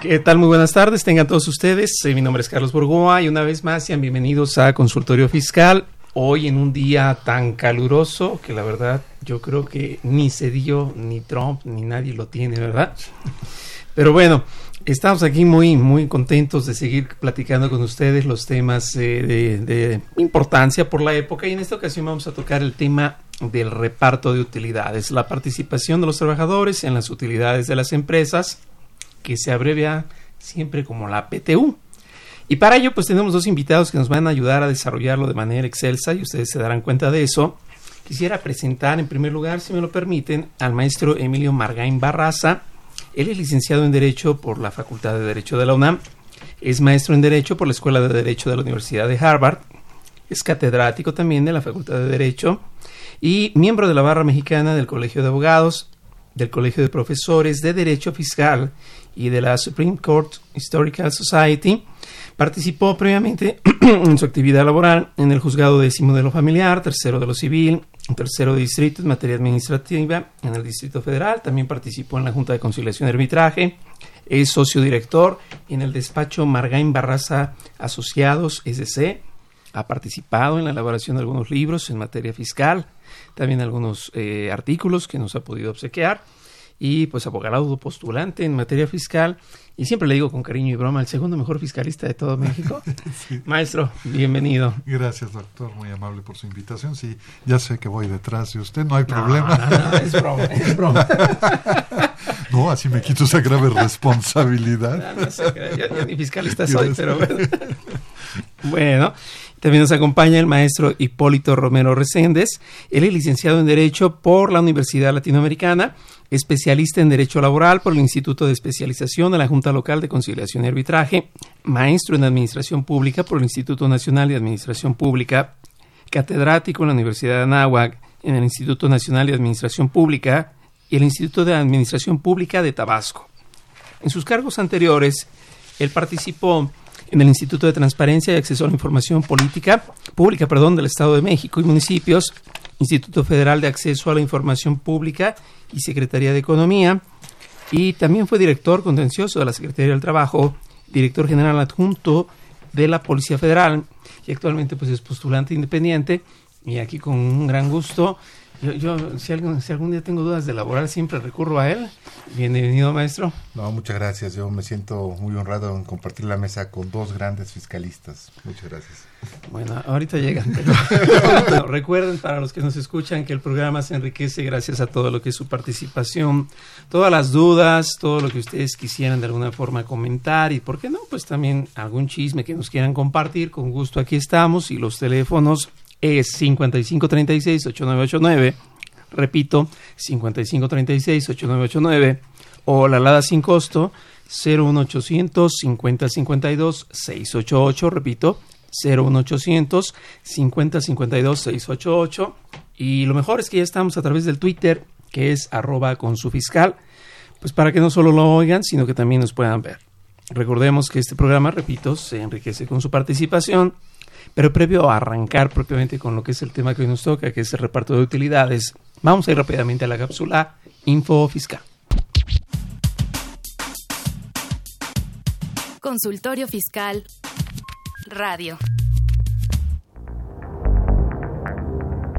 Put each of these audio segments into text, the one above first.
¿Qué tal? Muy buenas tardes, tengan todos ustedes. Eh, Mi nombre es Carlos Borgoa y una vez más sean bienvenidos a Consultorio Fiscal. Hoy en un día tan caluroso que la verdad yo creo que ni Cedillo, ni Trump, ni nadie lo tiene, ¿verdad? Pero bueno, estamos aquí muy, muy contentos de seguir platicando con ustedes los temas eh, de importancia por la época y en esta ocasión vamos a tocar el tema del reparto de utilidades, la participación de los trabajadores en las utilidades de las empresas, que se abrevia siempre como la PTU. Y para ello, pues tenemos dos invitados que nos van a ayudar a desarrollarlo de manera excelsa y ustedes se darán cuenta de eso. Quisiera presentar en primer lugar, si me lo permiten, al maestro Emilio Margain Barraza. Él es licenciado en Derecho por la Facultad de Derecho de la UNAM. Es maestro en Derecho por la Escuela de Derecho de la Universidad de Harvard. Es catedrático también de la Facultad de Derecho y miembro de la Barra Mexicana del Colegio de Abogados, del Colegio de Profesores de Derecho Fiscal y de la Supreme Court Historical Society. Participó previamente en su actividad laboral en el juzgado décimo de lo familiar, tercero de lo civil, tercero de distrito en materia administrativa en el Distrito Federal. También participó en la Junta de Conciliación y Arbitraje. Es socio director en el despacho Margain Barraza Asociados, SC. Ha participado en la elaboración de algunos libros en materia fiscal, también algunos eh, artículos que nos ha podido obsequiar y pues abogado postulante en materia fiscal y siempre le digo con cariño y broma el segundo mejor fiscalista de todo México. Maestro, bienvenido. Gracias, doctor, muy amable por su invitación. Sí, ya sé que voy detrás de usted, no hay No, problema. no, no, es broma, es broma. No, así me quito esa grave responsabilidad. No, crea, yo- yo ni fiscalista soy, pero bueno. Bueno, también nos acompaña el maestro Hipólito Romero Reséndez. Él es licenciado en Derecho por la Universidad Latinoamericana, especialista en Derecho Laboral por el Instituto de Especialización de la Junta Local de Conciliación y Arbitraje, maestro en Administración Pública por el Instituto Nacional de Administración Pública, catedrático en la Universidad de Anáhuac, en el Instituto Nacional de Administración Pública y el Instituto de Administración Pública de Tabasco. En sus cargos anteriores, él participó en el Instituto de Transparencia y Acceso a la Información Política, Pública perdón, del Estado de México y municipios, Instituto Federal de Acceso a la Información Pública y Secretaría de Economía, y también fue director contencioso de la Secretaría del Trabajo, director general adjunto de la Policía Federal, y actualmente pues es postulante independiente, y aquí con un gran gusto. Yo, yo si, algún, si algún día tengo dudas de laboral, siempre recurro a él. Bienvenido, maestro. No, muchas gracias. Yo me siento muy honrado en compartir la mesa con dos grandes fiscalistas. Muchas gracias. Bueno, ahorita llegan. pero- recuerden para los que nos escuchan que el programa se enriquece gracias a todo lo que es su participación, todas las dudas, todo lo que ustedes quisieran de alguna forma comentar y, ¿por qué no? Pues también algún chisme que nos quieran compartir, con gusto aquí estamos y los teléfonos es 5536-8989, repito, 5536-8989 o la alada sin costo 01800 5052 688, repito, 01800 5052 688 y lo mejor es que ya estamos a través del Twitter que es arroba con su fiscal pues para que no solo lo oigan sino que también nos puedan ver. Recordemos que este programa repito se enriquece con su participación pero previo a arrancar propiamente con lo que es el tema que hoy nos toca que es el reparto de utilidades vamos a ir rápidamente a la cápsula info fiscal Consultorio Fiscal. Radio.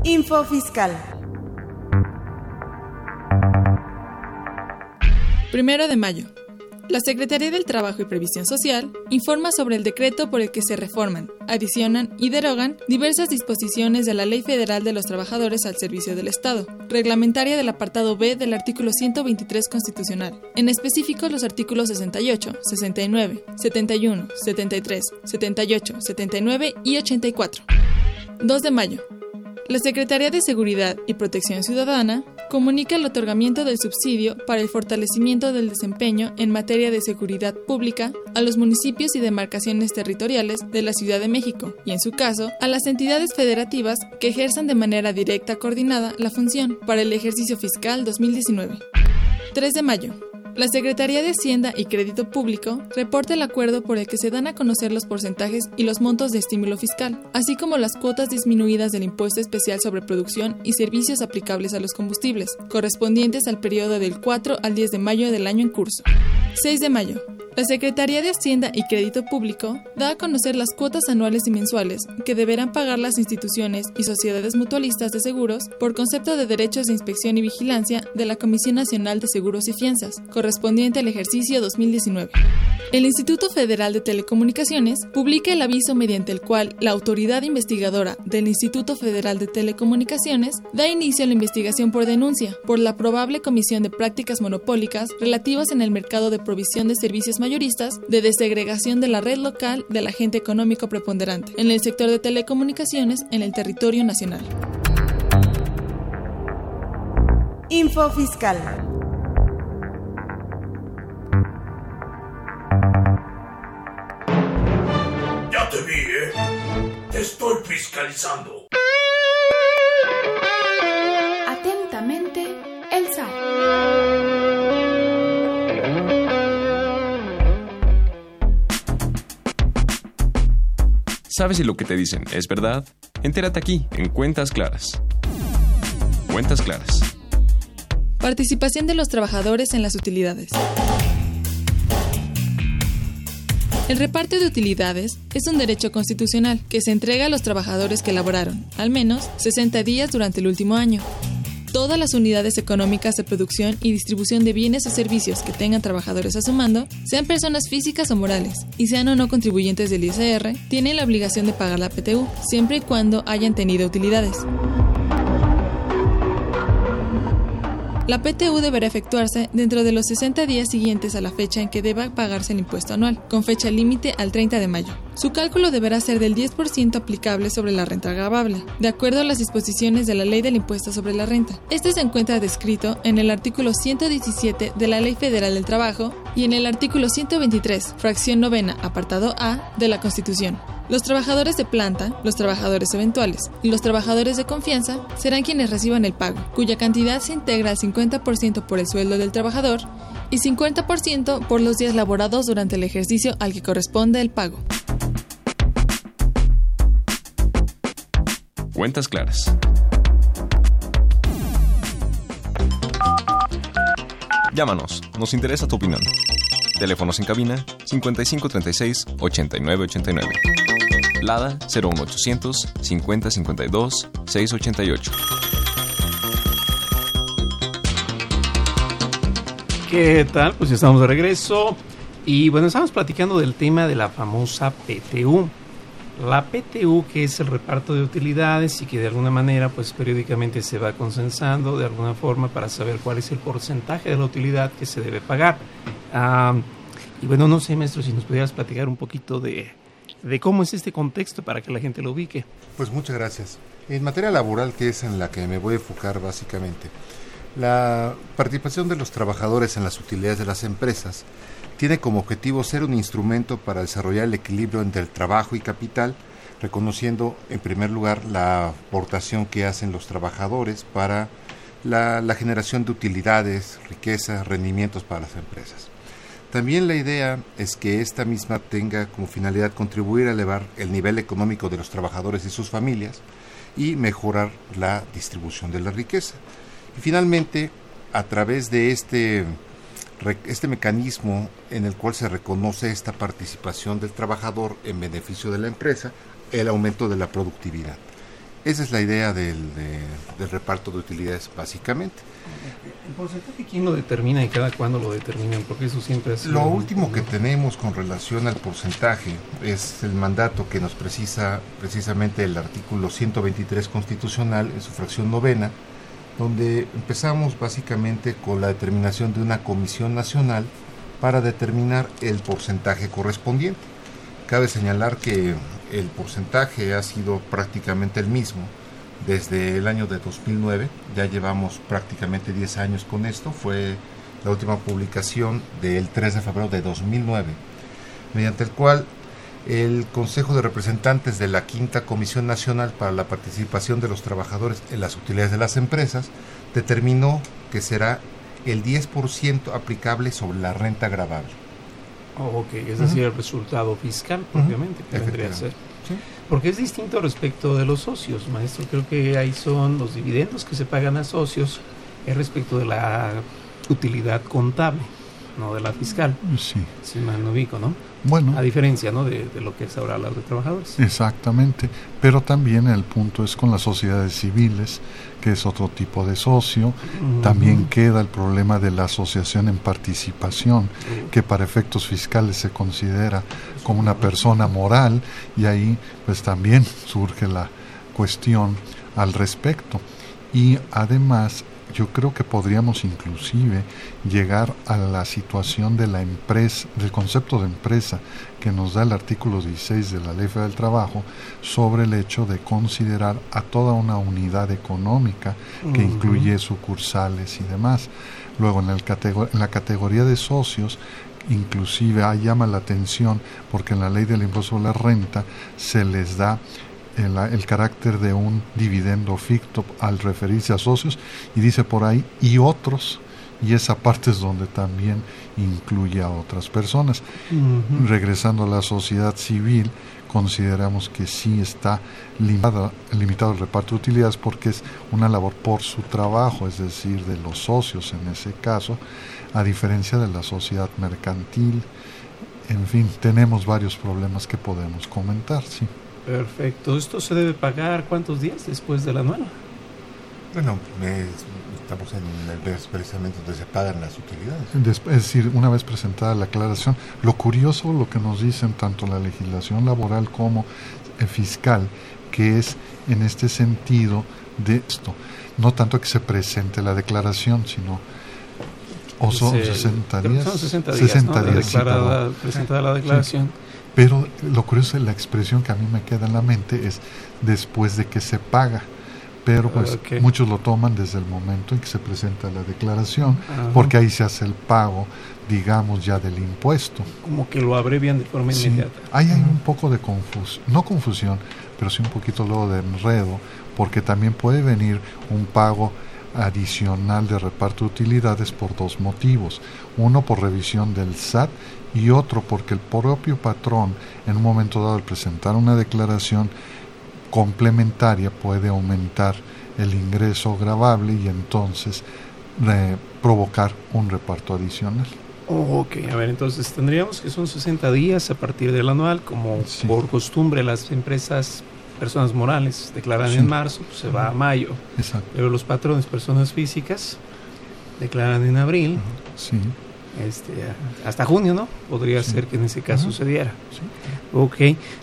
Info fiscal. Primero de mayo. La Secretaría del Trabajo y Previsión Social informa sobre el decreto por el que se reforman, adicionan y derogan diversas disposiciones de la Ley Federal de los Trabajadores al Servicio del Estado, reglamentaria del apartado B del artículo 123 constitucional, en específico los artículos 68, 69, 71, 73, 78, 79 y 84. 2 de mayo. La Secretaría de Seguridad y Protección Ciudadana comunica el otorgamiento del subsidio para el fortalecimiento del desempeño en materia de seguridad pública a los municipios y demarcaciones territoriales de la Ciudad de México y, en su caso, a las entidades federativas que ejerzan de manera directa coordinada la función para el ejercicio fiscal 2019. 3 de mayo. La Secretaría de Hacienda y Crédito Público reporta el acuerdo por el que se dan a conocer los porcentajes y los montos de estímulo fiscal, así como las cuotas disminuidas del impuesto especial sobre producción y servicios aplicables a los combustibles, correspondientes al periodo del 4 al 10 de mayo del año en curso. 6 de mayo. La Secretaría de Hacienda y Crédito Público da a conocer las cuotas anuales y mensuales que deberán pagar las instituciones y sociedades mutualistas de seguros por concepto de derechos de inspección y vigilancia de la Comisión Nacional de Seguros y Fianzas, correspondiente al ejercicio 2019. El Instituto Federal de Telecomunicaciones publica el aviso mediante el cual la autoridad investigadora del Instituto Federal de Telecomunicaciones da inicio a la investigación por denuncia por la probable comisión de prácticas monopólicas relativas en el mercado de provisión de servicios mayoristas de desegregación de la red local del agente económico preponderante en el sector de telecomunicaciones en el territorio nacional. Info Fiscal. Ya te vi, ¿eh? Te estoy fiscalizando. Atentamente, el ¿Sabes si lo que te dicen es verdad? Entérate aquí, en Cuentas Claras. Cuentas Claras. Participación de los trabajadores en las utilidades. El reparto de utilidades es un derecho constitucional que se entrega a los trabajadores que laboraron, al menos 60 días durante el último año. Todas las unidades económicas de producción y distribución de bienes o servicios que tengan trabajadores a su mando, sean personas físicas o morales, y sean o no contribuyentes del ISR, tienen la obligación de pagar la PTU, siempre y cuando hayan tenido utilidades. La PTU deberá efectuarse dentro de los 60 días siguientes a la fecha en que deba pagarse el impuesto anual, con fecha límite al 30 de mayo. Su cálculo deberá ser del 10% aplicable sobre la renta agravable, de acuerdo a las disposiciones de la Ley del Impuesto sobre la Renta. Este se encuentra descrito en el artículo 117 de la Ley Federal del Trabajo y en el artículo 123, fracción novena, apartado A, de la Constitución. Los trabajadores de planta, los trabajadores eventuales y los trabajadores de confianza serán quienes reciban el pago, cuya cantidad se integra al 50% por el sueldo del trabajador y 50% por los días laborados durante el ejercicio al que corresponde el pago. Cuentas Claras. Llámanos, nos interesa tu opinión. Teléfonos en cabina 5536 8989. Lada 01800 5052 688. ¿Qué tal? Pues ya estamos de regreso. Y bueno, estamos platicando del tema de la famosa PTU. La PTU, que es el reparto de utilidades y que de alguna manera, pues periódicamente se va consensando de alguna forma para saber cuál es el porcentaje de la utilidad que se debe pagar. Y bueno, no sé, maestro, si nos pudieras platicar un poquito de, de cómo es este contexto para que la gente lo ubique. Pues muchas gracias. En materia laboral, que es en la que me voy a enfocar básicamente, la participación de los trabajadores en las utilidades de las empresas tiene como objetivo ser un instrumento para desarrollar el equilibrio entre el trabajo y capital, reconociendo en primer lugar la aportación que hacen los trabajadores para la, generación de utilidades, riqueza, rendimientos para las empresas. También la idea es que esta misma tenga como finalidad contribuir a elevar el nivel económico de los trabajadores y sus familias y mejorar la distribución de la riqueza. Y finalmente, a través de este, este mecanismo en el cual se reconoce esta participación del trabajador en beneficio de la empresa, el aumento de la productividad. Esa es la idea del, de- del reparto de utilidades, básicamente. ¿El porcentaje quién lo determina y cada cuándo lo determinan? Porque eso siempre sido... Lo un- último que tenemos con relación al porcentaje es el mandato que nos precisa precisamente el artículo 123 constitucional en su fracción novena, donde empezamos básicamente con la determinación de una comisión nacional para determinar el porcentaje correspondiente. Cabe señalar que el porcentaje ha sido prácticamente el mismo desde el año de 2009, ya llevamos prácticamente 10 años con esto, fue la última publicación del 3 de febrero de 2009, mediante el cual el Consejo de Representantes de la Quinta Comisión Nacional para la Participación de los Trabajadores en las Utilidades de las Empresas determinó que será el 10% aplicable sobre la renta agravable. Oh, ok, es decir, el resultado fiscal propiamente que vendría a ser. Porque es distinto respecto de los socios, maestro. Creo que ahí son los dividendos que se pagan a socios, es respecto de la utilidad contable, no de la fiscal. Sí. Si mal no ubico, ¿no? Bueno. A diferencia, ¿no? De, de lo que es ahora la de trabajadores. Exactamente, pero también el punto es con las sociedades civiles, que es otro tipo de socio. También queda el problema de la asociación en participación, que para efectos fiscales se considera como una persona moral y ahí pues también surge la cuestión al respecto. Y además yo creo que podríamos inclusive llegar a la situación de la empresa, del concepto de empresa que nos da el artículo 16 de la Ley Federal del Trabajo sobre el hecho de considerar a toda una unidad económica que incluye sucursales y demás. Luego en, el en la categoría de socios inclusive ahí llama la atención porque en la ley del impuesto sobre la renta se les da el, el carácter de un dividendo ficto al referirse a socios y dice por ahí y otros y esa parte es donde también incluye a otras personas. Regresando a la sociedad civil, consideramos que sí está limitado el reparto de utilidades porque es una labor por su trabajo, es decir, de los socios en ese caso, a diferencia de la sociedad mercantil. En fin, tenemos varios problemas que podemos comentar, sí. Perfecto. ¿Esto se debe pagar cuántos días después del anual? Bueno, es- estamos en el mes precisamente donde se pagan las utilidades. Des- es decir, una vez presentada la aclaración, lo curioso, lo que nos dicen tanto la legislación laboral como eh, fiscal, que es en este sentido de esto, no tanto que se presente la declaración, sino o son Es el- 60 creo que días. Son 60 días, 60 ¿no? De días, declarada- perdón. presentada la Sí. Pero lo curioso de la expresión que a mí me queda en la mente es después de que se paga. Pero pues Ok. muchos lo toman desde el momento en que se presenta la declaración, porque ahí se hace el pago, digamos, ya del impuesto. Como que lo abrevian de forma Sí, inmediata. ahí hay un poco de confusión, no confusión, pero sí un poquito luego de enredo, porque también puede venir un pago adicional de reparto de utilidades por dos motivos. Uno por revisión del SAT y otro porque el propio patrón en un momento dado al presentar una declaración complementaria puede aumentar el ingreso gravable y entonces eh, provocar un reparto adicional. Ok, a ver, entonces tendríamos que son 60 días a partir del anual, como por costumbre las empresas, personas morales, declaran Sí. en marzo, pues se va a mayo. Exacto. Pero los patrones, personas físicas, declaran en abril. Sí. Este, hasta junio, ¿no? Podría ser que en ese caso Ajá. sucediera. Ok.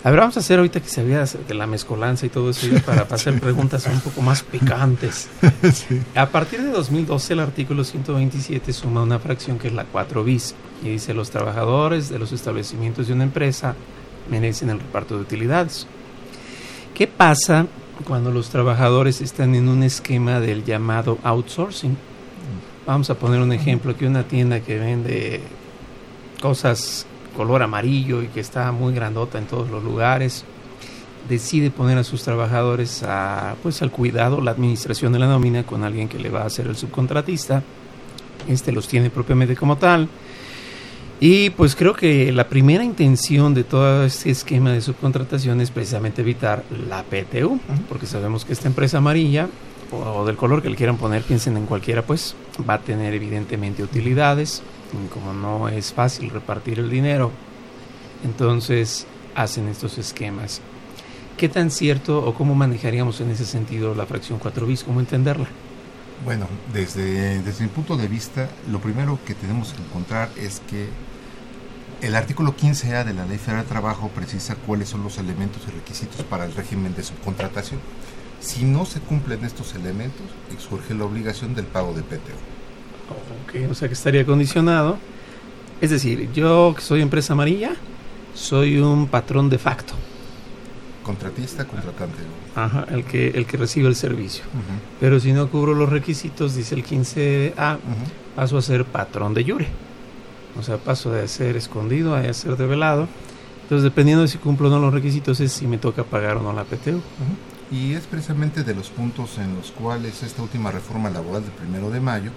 A ver, vamos a hacer ahorita que se vea de la mezcolanza y todo eso ya para hacer preguntas un poco más picantes. Sí. A partir de 2012 el artículo 127 suma una fracción que es la 4 bis y dice los trabajadores de los establecimientos de una empresa merecen el reparto de utilidades. ¿Qué pasa cuando los trabajadores están en un esquema del llamado outsourcing? Vamos a poner un ejemplo, que una tienda que vende cosas color amarillo y que está muy grandota en todos los lugares, decide poner a sus trabajadores a, pues, al cuidado, la administración de la nómina con alguien que le va a hacer el subcontratista. Este los tiene propiamente como tal. Y pues creo que la primera intención de todo este esquema de subcontratación es precisamente evitar la PTU, porque sabemos que esta empresa amarilla o del color que le quieran poner, piensen en cualquiera, pues va a tener evidentemente utilidades. Como no es fácil repartir el dinero, entonces hacen estos esquemas. ¿Qué tan cierto o cómo manejaríamos en ese sentido la fracción 4 bis? ¿Cómo entenderla? Bueno, desde, desde mi punto de vista, lo primero que tenemos que encontrar es que el artículo 15A de la Ley Federal de Trabajo precisa cuáles son los elementos y requisitos para el régimen de subcontratación. Si no se cumplen estos elementos, surge la obligación del pago de PTO. Ok, o sea que estaría condicionado. Es decir, yo que soy empresa amarilla, soy un patrón de facto. Contratista, contratante. Ajá, el que, el que recibe el servicio. Pero si no cubro los requisitos, dice el 15A, paso a ser patrón de jure. O sea, paso de ser escondido a ser develado. Entonces, dependiendo de si cumplo o no los requisitos, es si me toca pagar o no la PTU. Y es precisamente de los puntos en los cuales esta última reforma laboral del primero de mayo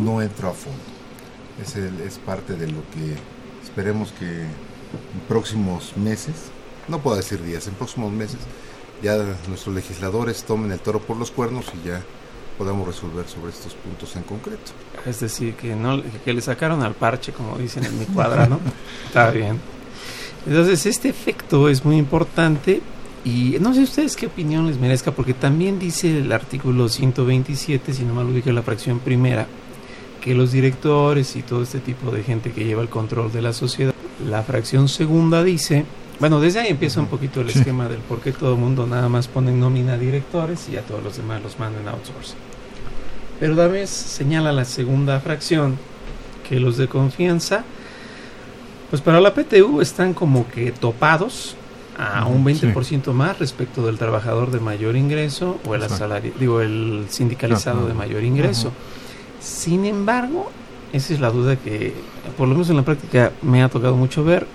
no entró a fondo. Es, es parte de lo que esperemos que en próximos meses, no puedo decir días, en próximos meses, ya nuestros legisladores tomen el toro por los cuernos y ya podamos resolver sobre estos puntos en concreto. Es decir, que no que le sacaron al parche, como dicen en mi cuadra, ¿no? Está bien. Entonces, este efecto es muy importante y no sé ustedes qué opinión les merezca, porque también dice el artículo 127, si no mal ubico la fracción primera, que los directores y todo este tipo de gente que lleva el control de la sociedad, la fracción segunda dice, bueno, desde ahí empieza un poquito el esquema del por qué todo el mundo nada más pone en nómina directores y a todos los demás los mandan outsourcing. Pero vez señala la segunda fracción que los de confianza, pues para la PTU están como que topados a un 20% más respecto del trabajador de mayor ingreso o el asalario, digo el sindicalizado de mayor ingreso. Sin embargo, esa es la duda que por lo menos en la práctica me ha tocado mucho ver.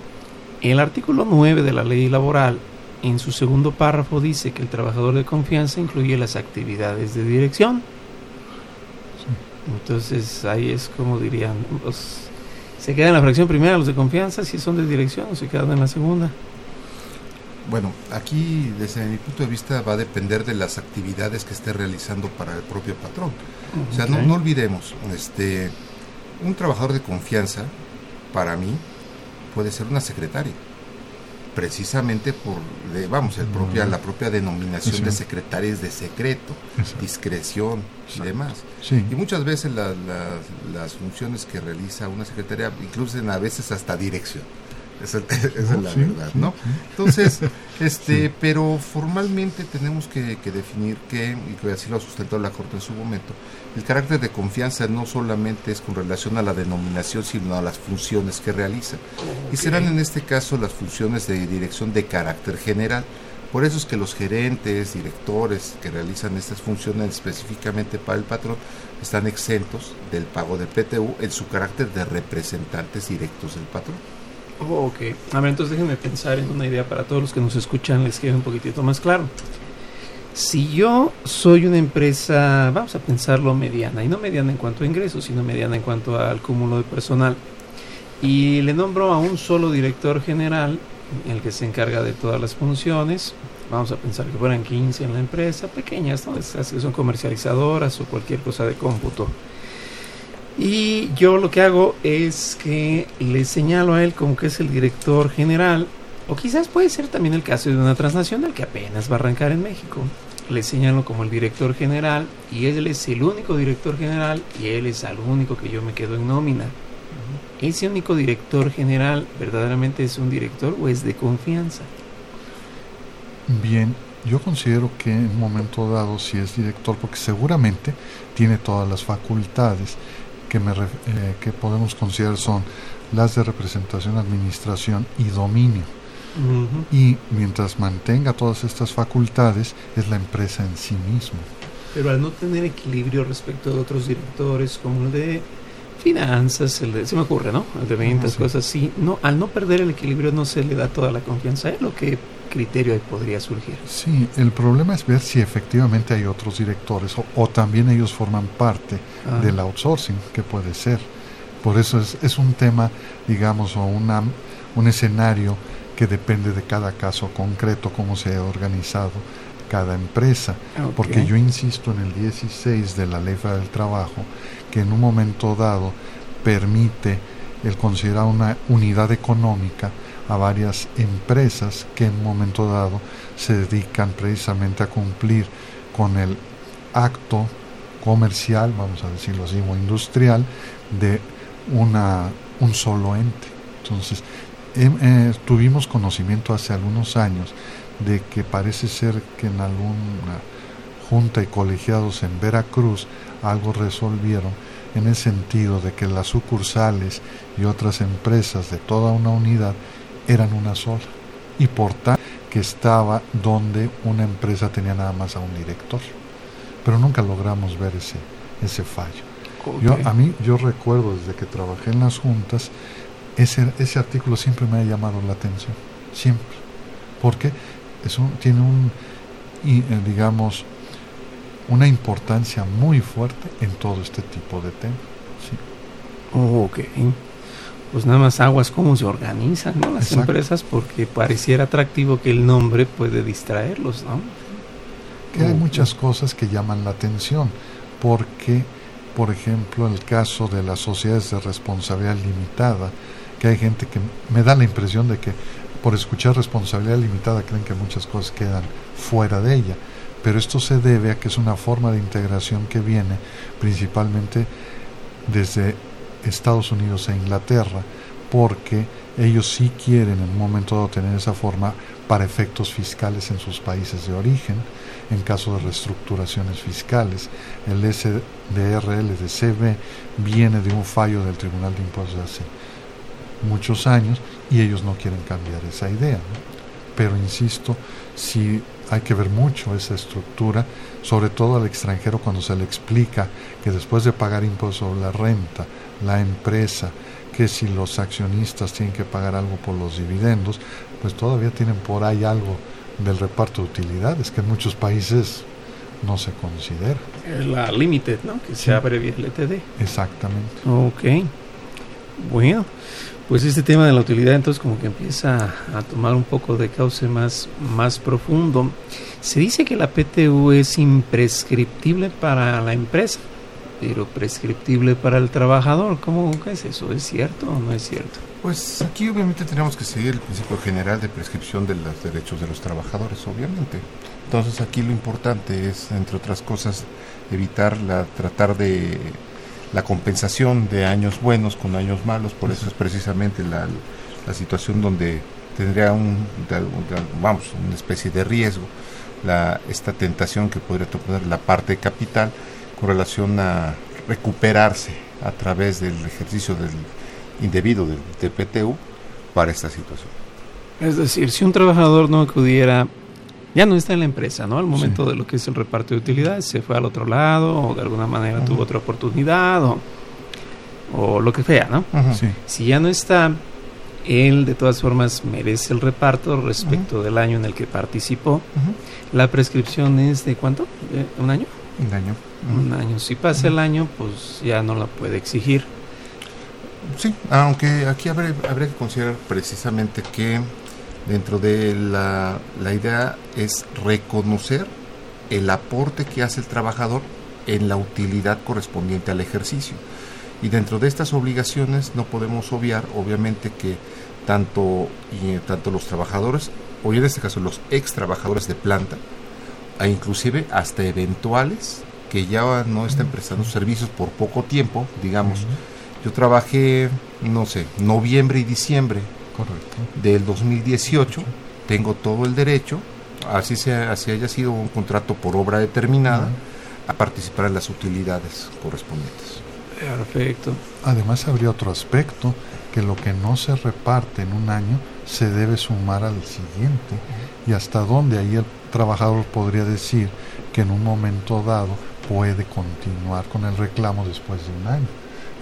El artículo 9 de la ley laboral en su segundo párrafo dice que el trabajador de confianza incluye las actividades de dirección. Entonces ahí es como dirían, se quedan en la fracción primera los de confianza si son de dirección o se quedan en la segunda. Bueno, aquí desde mi punto de vista va a depender de las actividades que esté realizando para el propio patrón. O sea, no, no, olvidemos, este, un trabajador de confianza, para mí, puede ser una secretaria. Precisamente por, vamos, el propia, la propia denominación de secretaria es de secreto, discreción y demás. Y muchas veces las funciones que realiza una secretaria incluyen a veces hasta dirección. Esa, es la verdad, ¿no? Entonces, este, pero formalmente tenemos que, definir que, y así lo ha sustentado la Corte en su momento, el carácter de confianza no solamente es con relación a la denominación, sino a las funciones que realiza. Y serán en este caso las funciones de dirección de carácter general. Por eso es que los gerentes, directores que realizan estas funciones específicamente para el patrón están exentos del pago de PTU en su carácter de representantes directos del patrón. Oh, ok. A ver, entonces déjenme pensar en una idea para todos los que nos escuchan, les quede un poquitito más claro. Si yo soy una empresa, vamos a pensarlo mediana, y no mediana en cuanto a ingresos, sino mediana en cuanto al cúmulo de personal, y le nombro a un solo director general, el que se encarga de todas las funciones, vamos a pensar que fueran 15 en la empresa, pequeñas, ¿no? Esas que son comercializadoras o cualquier cosa de cómputo. Y yo lo que hago es que le señalo a él como que es el director general, o quizás puede ser también el caso de una transnacional que apenas va a arrancar en México. Le señalo como el director general y él es el único director general y él es el único que yo me quedo en nómina. ¿Ese único director general verdaderamente es un director o es de confianza? Bien, yo considero que en un momento dado si es director, porque seguramente tiene todas las facultades, que, me, eh, que podemos considerar son las de representación, administración y dominio. Y mientras mantenga todas estas facultades, es la empresa en sí misma. Pero al no tener equilibrio respecto de otros directores, como el de finanzas, el de, se me ocurre, ¿no? El de ventas, cosas así, no, al no perder el equilibrio no se le da toda la confianza. ¿Es lo que criterio ahí podría surgir? Sí, el problema es ver si efectivamente hay otros directores o, también ellos forman parte ah. del outsourcing, que puede ser. Por eso es, es un tema, digamos, o una, un escenario que depende de cada caso concreto, cómo se ha organizado cada empresa. Porque yo insisto en el 16 de la Ley del Trabajo, que en un momento dado permite el considerar una unidad económica a varias empresas que en un momento dado se dedican precisamente a cumplir con el acto comercial, vamos a decirlo así, o industrial, de una, un solo ente. Entonces, em, eh, tuvimos conocimiento hace algunos años de que parece ser que en alguna junta y colegiados en Veracruz algo resolvieron en el sentido de que las sucursales y otras empresas de toda una unidad eran una sola y por tanto que estaba donde una empresa tenía nada más a un director pero nunca logramos ver ese ese fallo yo a mí yo recuerdo desde que trabajé en las juntas ese ese artículo siempre me ha llamado la atención siempre porque es un, tiene un eh, digamos una importancia muy fuerte en todo este tipo de temas. Sí. ok. Pues nada más aguas cómo se organizan ¿no? las Exacto. empresas porque pareciera atractivo que el nombre puede distraerlos, ¿no? Que hay Ok. muchas cosas que llaman la atención, porque, por ejemplo, el caso de las sociedades de responsabilidad limitada, que hay gente que me da la impresión de que por escuchar responsabilidad limitada creen que muchas cosas quedan fuera de ella, pero esto se debe a que es una forma de integración que viene principalmente desde Estados Unidos e Inglaterra, porque ellos sí quieren en un momento dado tener esa forma para efectos fiscales en sus países de origen, en caso de reestructuraciones fiscales. El SDRL de CB viene de un fallo del Tribunal de Impuestos hace muchos años y ellos no quieren cambiar esa idea. Pero insisto, si hay que ver mucho esa estructura, sobre todo al extranjero cuando se le explica que después de pagar impuestos sobre la renta, la empresa, que si los accionistas tienen que pagar algo por los dividendos, pues todavía tienen por ahí algo del reparto de utilidades que en muchos países no se considera. Es la Limited, ¿no? Que se abrevia LTD. Exactamente. Ok. Bueno, pues este tema de la utilidad entonces como que empieza a tomar un poco de cauce más, más profundo. Se dice que la PTU es imprescriptible para la empresa, pero prescriptible para el trabajador. ¿Cómo es eso? ¿Es cierto o no es cierto? Pues aquí obviamente tenemos que seguir el principio general de prescripción de los derechos de los trabajadores, obviamente. Entonces aquí lo importante es, entre otras cosas, evitar la, tratar de la compensación de años buenos con años malos, por eso es precisamente la, la situación donde tendría un, vamos, una especie de riesgo, la, esta tentación que podría tener la parte de capital con relación a recuperarse a través del ejercicio del indebido del, del PTU para esta situación. Es decir, si un trabajador no acudiera, ya no está en la empresa, ¿no? Al momento de lo que es el reparto de utilidades, se fue al otro lado o de alguna manera tuvo otra oportunidad o, o lo que sea, ¿no? Sí. Si ya no está, él de todas formas merece el reparto respecto del año en el que participó. La prescripción es de cuánto? ¿De ¿Un año? Un año. Un año. Si pasa el año, pues ya no la puede exigir. Sí, aunque aquí habría, habría que considerar precisamente que dentro de la, la idea es reconocer el aporte que hace el trabajador en la utilidad correspondiente al ejercicio. Y dentro de estas obligaciones no podemos obviar, obviamente, que tanto, y, tanto los trabajadores, o en este caso los ex trabajadores de planta, e inclusive hasta eventuales que ya no estén prestando servicios por poco tiempo, digamos. Yo trabajé, no sé, noviembre y diciembre Correcto. del 2018, tengo todo el derecho, así, sea, así haya sido un contrato por obra determinada, a participar en las utilidades correspondientes. Perfecto. Además habría otro aspecto, que lo que no se reparte en un año se debe sumar al siguiente y hasta dónde ahí el trabajador podría decir que en un momento dado puede continuar con el reclamo después de un año.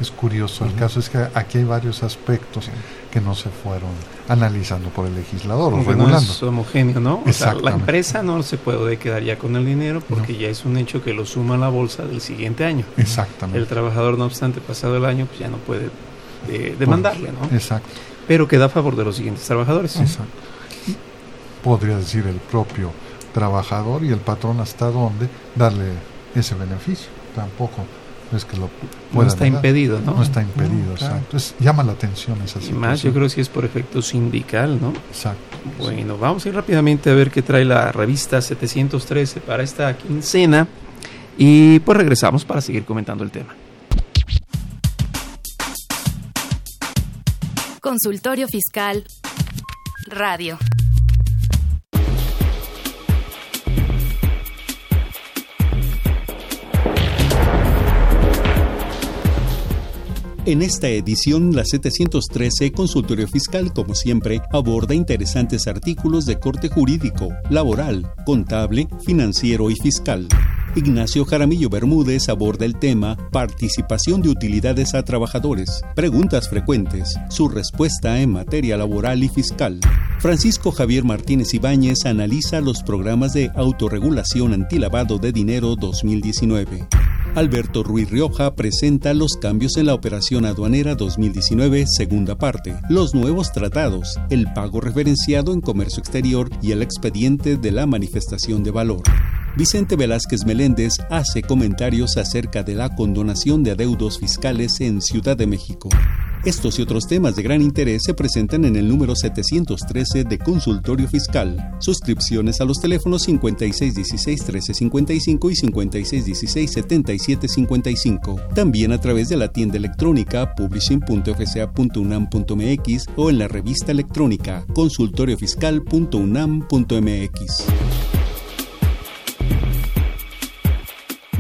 Es curioso, el caso es que aquí hay varios aspectos que no se fueron analizando por el legislador o Aunque no regulando. es homogéneo, ¿no? O sea, la empresa no se puede quedar ya con el dinero porque ya es un hecho que lo suma a la bolsa del siguiente año. Exactamente. El trabajador, no obstante, pasado el año, pues ya no puede eh, demandarle, ¿no? Exacto. Pero queda a favor de los siguientes trabajadores. Exacto. Podría decir el propio trabajador y el patrón hasta dónde darle ese beneficio. Tampoco es que lo No pueda está negar. impedido, ¿no? No está impedido, No, claro. exacto. Es- llama la atención esa Y situación. más, yo creo que sí es por efecto sindical, ¿no? Exacto. Bueno, vamos a ir rápidamente a ver qué trae la revista 713 para esta quincena y pues regresamos para seguir comentando el tema. Consultorio Fiscal Radio. En esta edición, la 713 Consultorio Fiscal, como siempre, aborda interesantes artículos de corte jurídico, laboral, contable, financiero y fiscal. Ignacio Jaramillo Bermúdez aborda el tema Participación de utilidades a trabajadores, preguntas frecuentes, su respuesta en materia laboral y fiscal. Francisco Javier Martínez Ibáñez analiza los programas de autorregulación antilavado de dinero 2019. Alberto Ruiz Rioja presenta los cambios en la operación aduanera 2019, segunda parte, los nuevos tratados, el pago referenciado en comercio exterior y el expediente de la manifestación de valor. Vicente Velázquez Meléndez hace comentarios acerca de la condonación de adeudos fiscales en Ciudad de México. Estos y otros temas de gran interés se presentan en el número 713 de Consultorio Fiscal. Suscripciones a los teléfonos 5616-1355 y 5616-7755. También a través de la tienda electrónica publishing.fca.unam.mx o en la revista electrónica consultoriofiscal.unam.mx.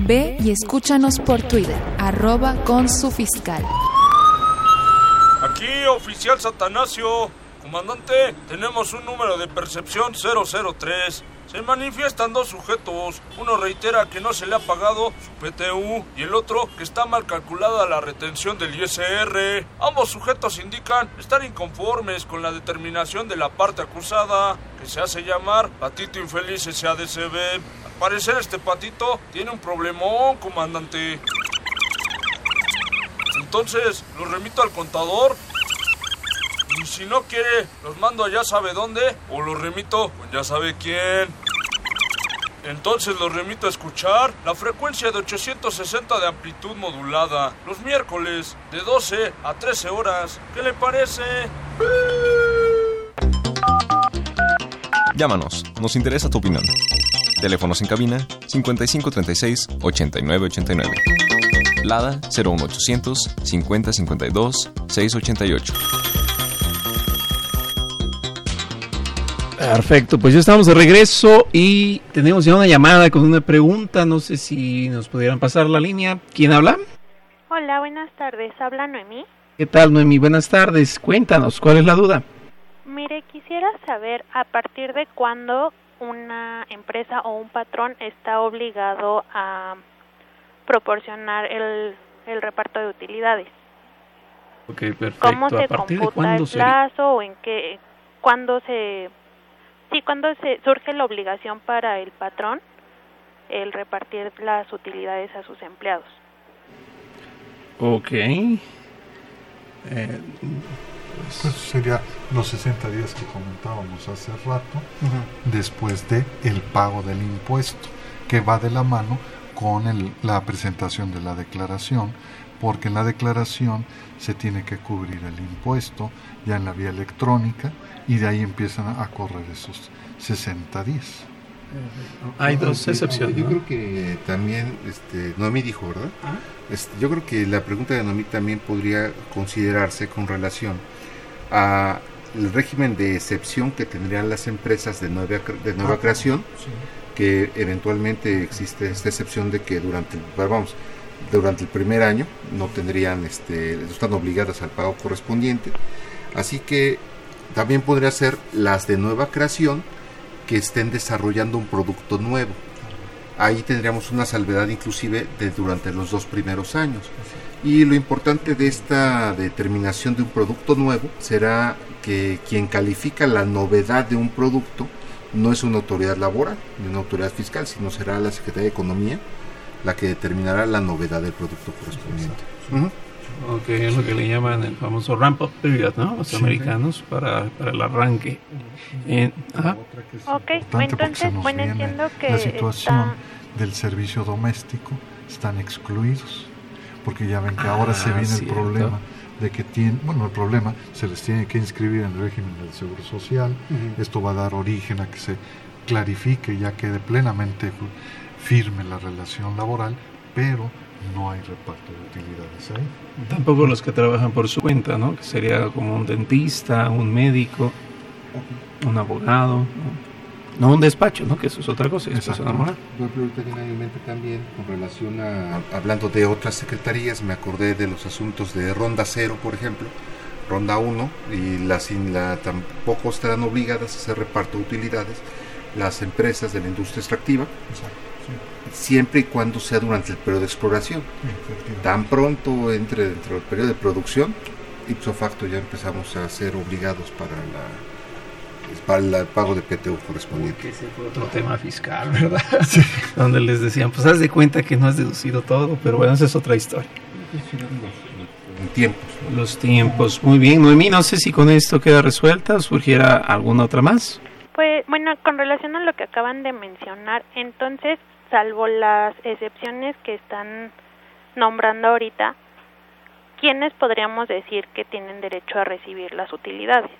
Ve y escúchanos por Twitter, arroba con su fiscal. Aquí, oficial Satanasio. Comandante, tenemos un número de percepción 003. Se manifiestan dos sujetos. Uno reitera que no se le ha pagado su PTU y el otro que está mal calculada la retención del ISR. Ambos sujetos indican estar inconformes con la determinación de la parte acusada, que se hace llamar Patito Infeliz SADCB. Al parecer este patito tiene un problemón, comandante. Entonces, ¿los remito al contador? Y si no quiere, los mando a ya sabe dónde o los remito con ya sabe quién. Entonces los remito a escuchar la frecuencia de 860 de amplitud modulada los miércoles de 12 a 13 horas. ¿Qué le parece? Llámanos, nos interesa tu opinión. Teléfonos en cabina 5536 8989. Lada 01800 5052 688. Perfecto, pues ya estamos de regreso y tenemos ya una llamada con una pregunta. No sé si nos pudieran pasar la línea. ¿Quién habla? Hola, buenas tardes. Habla Noemí. ¿Qué tal, Noemi? Buenas tardes. Cuéntanos, ¿cuál es la duda? Mire, quisiera saber a partir de cuándo una empresa o un patrón está obligado a proporcionar el, el reparto de utilidades. Ok, perfecto. ¿Cómo se ¿A partir de computa el sería? plazo o en qué, cuándo se, sí, cuándo se surge la obligación para el patrón el repartir las utilidades a sus empleados? Ok. Eh, Pues sería los 60 días que comentábamos hace rato, después de el pago del impuesto, que va de la mano con el- la presentación de la declaración, porque en la declaración se tiene que cubrir el impuesto ya en la vía electrónica y de ahí empiezan a correr esos 60 días. Hay dos excepciones. Yo ¿no? creo que también, este, Noemí dijo, ¿verdad? Este, yo creo que la pregunta de Noemí también podría considerarse con relación a el régimen de excepción que tendrían las empresas de nueva, de nueva Ah, creación, sí. que eventualmente existe esta excepción de que durante, el- vamos, durante el primer año no tendrían, este, están obligadas al pago correspondiente. Así que también podría ser las de nueva creación que estén desarrollando un producto nuevo. Ahí tendríamos una salvedad inclusive de durante los dos primeros años. Y lo importante de esta determinación de un producto nuevo será que quien califica la novedad de un producto no es una autoridad laboral ni una autoridad fiscal, sino será la Secretaría de Economía la que determinará la novedad del producto correspondiente. Ok, es lo que le llaman el famoso ramp-up period, ¿no? Los Sí. americanos para, para el arranque. En- ajá. Ok, entonces, bueno, entiendo que la situación está... del servicio doméstico están excluidos porque ya ven que ahora se Ah, viene cierto. el problema de que tienen, bueno, el problema se les tiene que inscribir en el régimen del Seguro Social. Esto va a dar origen a que se clarifique, ya quede plenamente firme la relación laboral, pero no hay reparto de utilidades ahí. Tampoco los que trabajan por su cuenta, ¿no? Que sería como un dentista, un médico, un abogado, ¿no? No un despacho, ¿no? Que eso es otra cosa, es persona moral. Mente también con relación a, hablando de otras secretarías, me acordé de los asuntos de Ronda Cero, por ejemplo, Ronda 1, y las sin la, tampoco estarán obligadas a hacer reparto de utilidades las empresas de la industria extractiva, siempre y cuando sea durante el periodo de exploración. Tan pronto entre dentro del periodo de producción, ipso facto ya empezamos a ser obligados para la para el pago de PTU correspondiente. Otro tema fiscal, ¿verdad? Donde les decían, pues haz de cuenta que no has deducido todo, pero bueno, esa es otra historia. En tiempos. Los tiempos. Muy bien, Noemí, no sé si con esto queda resuelta o surgiera alguna otra más. Pues bueno, con relación a lo que acaban de mencionar, entonces, salvo las excepciones que están nombrando ahorita, ¿quiénes podríamos decir que tienen derecho a recibir las utilidades?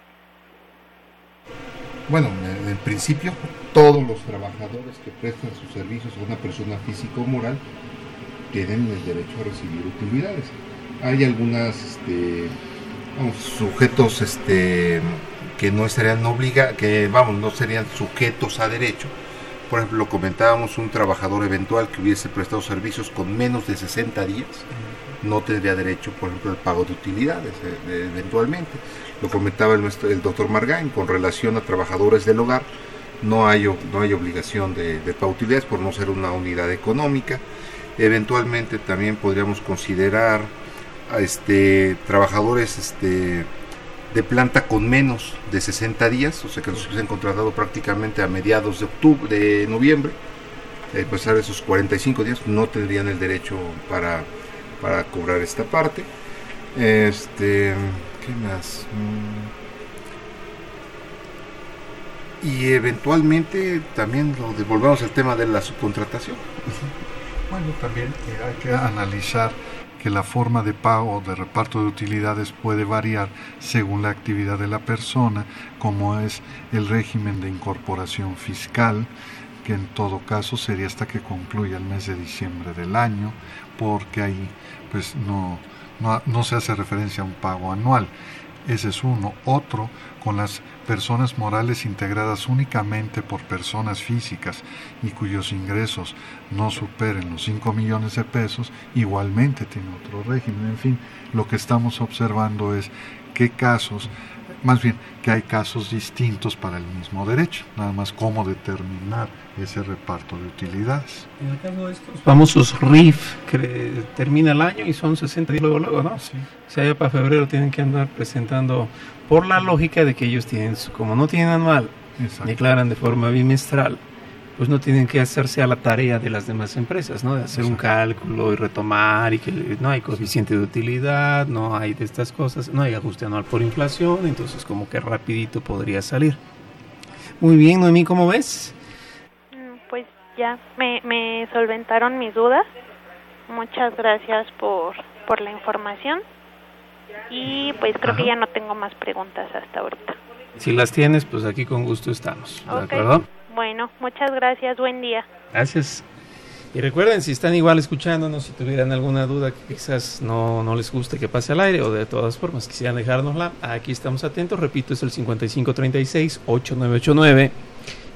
Bueno, en el principio, todos los trabajadores que prestan sus servicios a una persona física o moral tienen el derecho a recibir utilidades. Hay algunas este, vamos, sujetos este, que no estarían obliga, que vamos, no serían sujetos a derecho. Por ejemplo, comentábamos un trabajador eventual que hubiese prestado servicios con menos de 60 días, no tendría derecho, por ejemplo, al pago de utilidades eh, eventualmente. Lo comentaba el, doctor Margain con relación a trabajadores del hogar, no hay, no hay obligación de, de pago de utilidades por no ser una unidad económica. Eventualmente también podríamos considerar a este, trabajadores este, de planta con menos de 60 días, o sea que los hubiesen contratado prácticamente a mediados de octubre, de noviembre, eh, pasar esos 45 días, no tendrían el derecho para, para cobrar esta parte. Este, ¿qué más? Mm. Y eventualmente también lo devolvemos al tema de la subcontratación. Bueno, también eh, hay que analizar que la forma de pago o de reparto de utilidades puede variar según la actividad de la persona, como es el régimen de incorporación fiscal, que en todo caso sería hasta que concluya el mes de diciembre del año, porque ahí pues no, no, no se hace referencia a un pago anual. Ese es uno. Otro, con las personas morales integradas únicamente por personas físicas y cuyos ingresos no superen los 5 millones de pesos, igualmente tiene otro régimen. En fin, lo que estamos observando es qué casos, más bien que hay casos distintos para el mismo derecho, nada más cómo determinar ese reparto de utilidades. En el caso de estos famosos RIF, que termina el año y son 60 días luego, luego, ¿no? O sea, ya para febrero tienen que andar presentando, por la lógica de que ellos tienen, como no tienen anual, declaran de forma bimestral, pues no tienen que hacerse a la tarea de las demás empresas, ¿no? De hacer un cálculo y retomar y que no hay coeficiente de utilidad, no hay de estas cosas, no hay ajuste anual por inflación, entonces como que rapidito podría salir. Muy bien, Noemí, ¿cómo ves? Mm, Pues ya me, me solventaron mis dudas. Muchas gracias por, por la información. Y pues creo que ya no tengo más preguntas hasta ahorita. Si las tienes, pues aquí con gusto estamos. ¿De acuerdo? Bueno, muchas gracias. Buen día. Gracias. Y recuerden, si están igual escuchándonos, si tuvieran alguna duda que quizás no, no les guste que pase al aire o de todas formas quisieran dejárnosla, aquí estamos atentos. Repito, es el 5536-8989.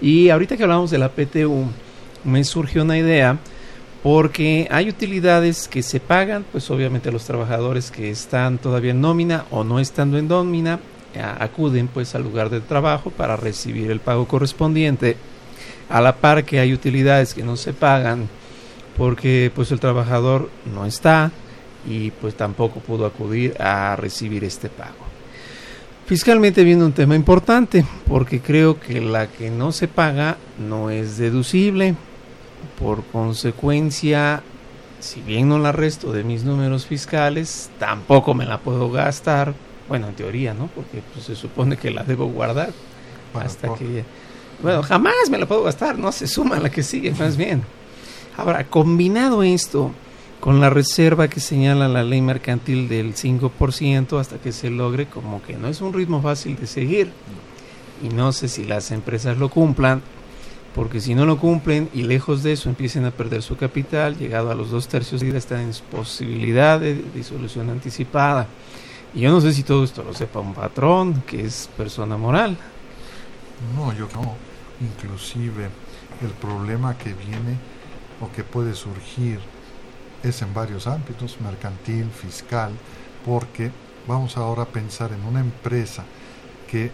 Y ahorita que hablamos de la PTU, me surgió una idea porque hay utilidades que se pagan, pues obviamente los trabajadores que están todavía en nómina o no estando en nómina, a- acuden pues al lugar de trabajo para recibir el pago correspondiente. A la par que hay utilidades que no se pagan porque pues el trabajador no está y pues tampoco pudo acudir a recibir este pago. Fiscalmente viene un tema importante porque creo que la que no se paga no es deducible. Por consecuencia, si bien no la resto de mis números fiscales, tampoco me la puedo gastar. Bueno, en teoría, ¿no? Porque pues, se supone que la debo guardar hasta que... Bueno, jamás me la puedo gastar, no se suma a la que sigue, más bien. Ahora, combinado esto con la reserva que señala la ley mercantil del 5% hasta que se logre, como que no es un ritmo fácil de seguir. Y no sé si las empresas lo cumplan, porque si no lo cumplen y lejos de eso empiecen a perder su capital, llegado a los dos tercios de vida, están en posibilidad de disolución anticipada. Y yo no sé si todo esto lo sepa un patrón, que es persona moral. No, yo no. Inclusive el problema que viene o que puede surgir es en varios ámbitos, mercantil, fiscal, porque vamos ahora a pensar en una empresa que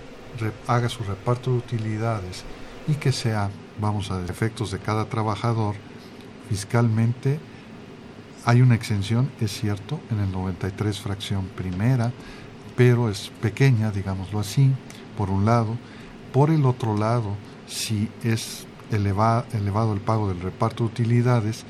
haga su reparto de utilidades y que sea, vamos a efectos de cada trabajador, fiscalmente hay una exención, es cierto, en el 93 fracción primera, pero es pequeña, digámoslo así, por un lado. Por el otro lado, si es elevado el pago del reparto de utilidades,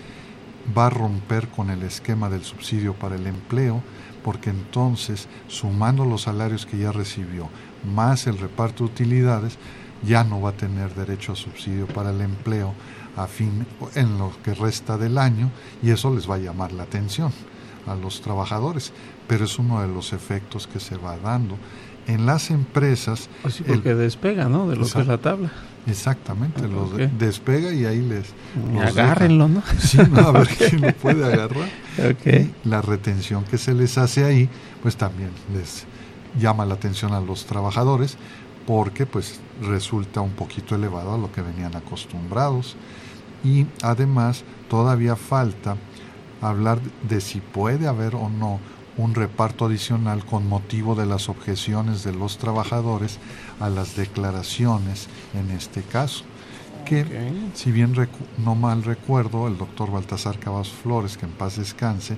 va a romper con el esquema del subsidio para el empleo, porque entonces, sumando los salarios que ya recibió, más el reparto de utilidades, ya no va a tener derecho a subsidio para el empleo a fin en lo que resta del año y eso les va a llamar la atención a los trabajadores, pero es uno de los efectos que se va dando en las empresas. Pues porque despega, ¿no? De lo que es la tabla. Exactamente, lo despega y ahí les... Agárrenlo, ¿no? Sí, a ver quién lo puede agarrar. la retención que se les hace ahí, pues también les llama la atención a los trabajadores porque pues resulta un poquito elevado a lo que venían acostumbrados y además todavía falta hablar de si puede haber o no un reparto adicional con motivo de las objeciones de los trabajadores a las declaraciones en este caso. Que, si bien no mal recuerdo, el doctor Baltasar Cabas Flores, que en paz descanse,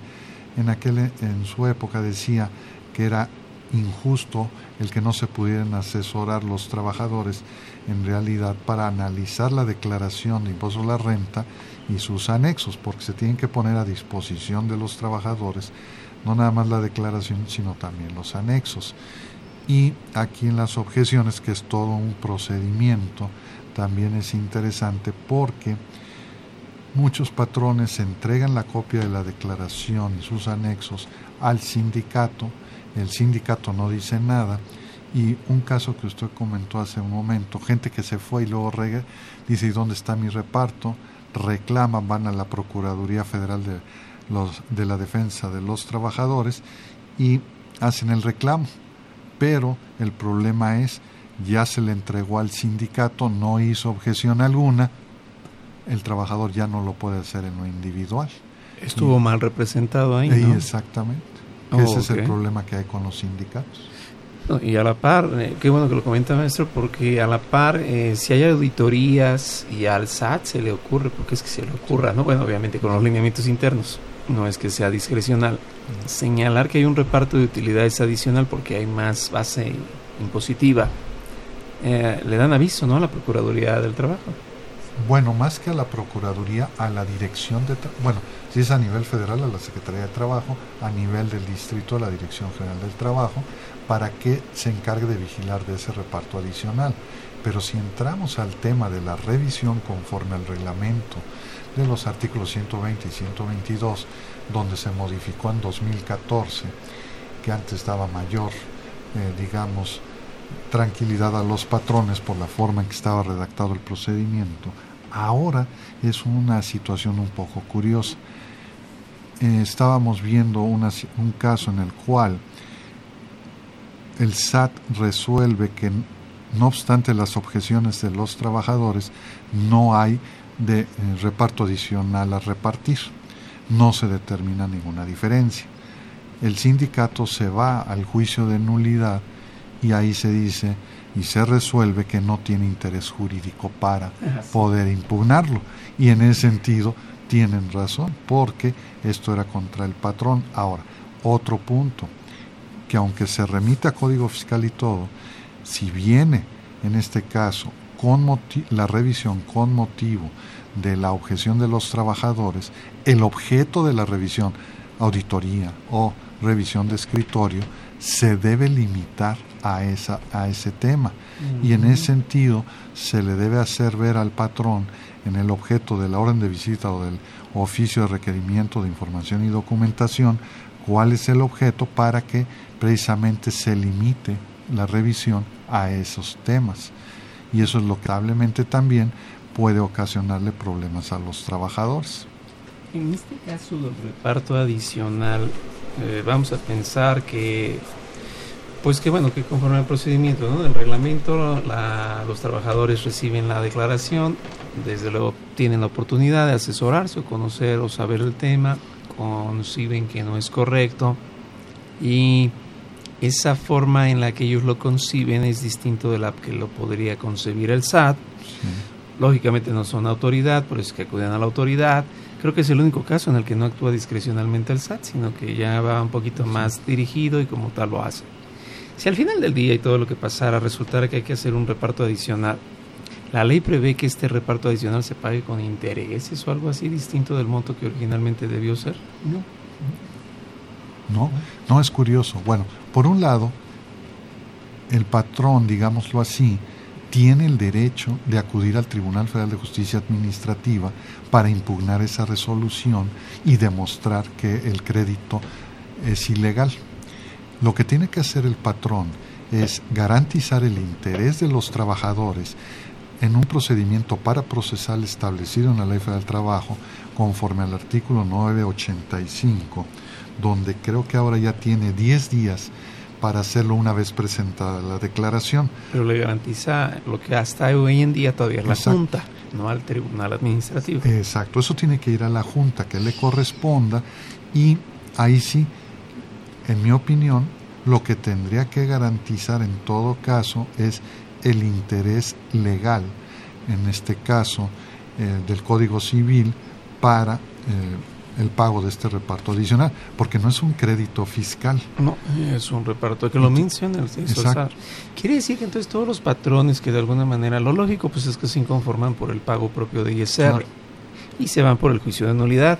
en, aquel, en su época decía que era injusto el que no se pudieran asesorar los trabajadores en realidad para analizar la declaración de impuesto a la renta y sus anexos, porque se tienen que poner a disposición de los trabajadores no nada más la declaración, sino también los anexos. Y aquí en las objeciones, que es todo un procedimiento, también es interesante porque muchos patrones entregan la copia de la declaración y sus anexos al sindicato, el sindicato no dice nada, y un caso que usted comentó hace un momento, gente que se fue y luego rega, dice, ¿y dónde está mi reparto? Reclaman, van a la Procuraduría Federal de los, de la defensa de los trabajadores y hacen el reclamo. Pero el problema es, ya se le entregó al sindicato, no hizo objeción alguna, el trabajador ya no lo puede hacer en lo individual. Estuvo mal representado ahí. Exactamente. Ese es el problema que hay con los sindicatos. y a la par, eh, qué bueno que lo comenta maestro, porque a la par, eh, si hay auditorías y al SAT se le ocurre, porque es que se le ocurra, ¿no? Bueno, obviamente con los lineamientos internos, no es que sea discrecional, señalar que hay un reparto de utilidades adicional porque hay más base impositiva, eh, le dan aviso ¿no? a la Procuraduría del Trabajo. Bueno, más que a la Procuraduría, a la Dirección de bueno, si es a nivel federal, a la Secretaría de Trabajo, a nivel del distrito, a la Dirección General del Trabajo, para que se encargue de vigilar de ese reparto adicional. Pero si entramos al tema de la revisión conforme al reglamento, de los artículos 120 y 122, donde se modificó en 2014, que antes daba mayor, eh, digamos, tranquilidad a los patrones por la forma en que estaba redactado el procedimiento. Ahora es una situación un poco curiosa. Eh, estábamos viendo un caso en el cual el SAT resuelve que no obstante las objeciones de los trabajadores, no hay de eh, reparto adicional a repartir. No se determina ninguna diferencia. El sindicato se va al juicio de nulidad y ahí se dice y se resuelve que no tiene interés jurídico para poder impugnarlo. Y en ese sentido tienen razón, porque esto era contra el patrón. Ahora, otro punto, que aunque se remita a código fiscal y todo, si viene en este caso con la revisión con motivo de la objeción de los trabajadores, el objeto de la revisión, auditoría o revisión de escritorio, se debe limitar a, esa, a ese tema. Y en ese sentido se le debe hacer ver al patrón en el objeto de la orden de visita o del oficio de requerimiento de información y documentación cuál es el objeto para que precisamente se limite la revisión a esos temas. Y eso es lo que probablemente también puede ocasionarle problemas a los trabajadores. En este caso del reparto adicional, eh, vamos a pensar que pues que bueno, que conforme al procedimiento ¿no? del reglamento, los trabajadores reciben la declaración, desde luego tienen la oportunidad de asesorarse o conocer o saber el tema, conciben que no es correcto y esa forma en la que ellos lo conciben es distinto de la que lo podría concebir el SAT. Lógicamente no son autoridad, por eso que acuden a la autoridad. Creo que es el único caso en el que no actúa discrecionalmente el SAT, sino que ya va un poquito más dirigido y como tal lo hace. Si al final del día y todo lo que pasara resultara que hay que hacer un reparto adicional, ¿la ley prevé que este reparto adicional se pague con intereses o algo así distinto del monto que originalmente debió ser? No. No, no es curioso. Bueno, por un lado, el patrón, digámoslo así, tiene el derecho de acudir al Tribunal Federal de Justicia Administrativa para impugnar esa resolución y demostrar que el crédito es ilegal. Lo que tiene que hacer el patrón es garantizar el interés de los trabajadores en un procedimiento para procesal establecido en la Ley Federal del Trabajo conforme al artículo 985, donde creo que ahora ya tiene 10 días para hacerlo una vez presentada la declaración. Pero le garantiza lo que hasta hoy en día todavía es la Junta, no al Tribunal Administrativo. Exacto, eso tiene que ir a la Junta que le corresponda y ahí sí en mi opinión, lo que tendría que garantizar en todo caso es el interés legal, en este caso eh, del Código Civil, para eh, el pago de este reparto adicional, porque no es un crédito fiscal. No, es un reparto que lo menciona el Quiere decir que entonces todos los patrones que de alguna manera, lo lógico pues es que se inconforman por el pago propio de ISR y se van por el juicio de nulidad.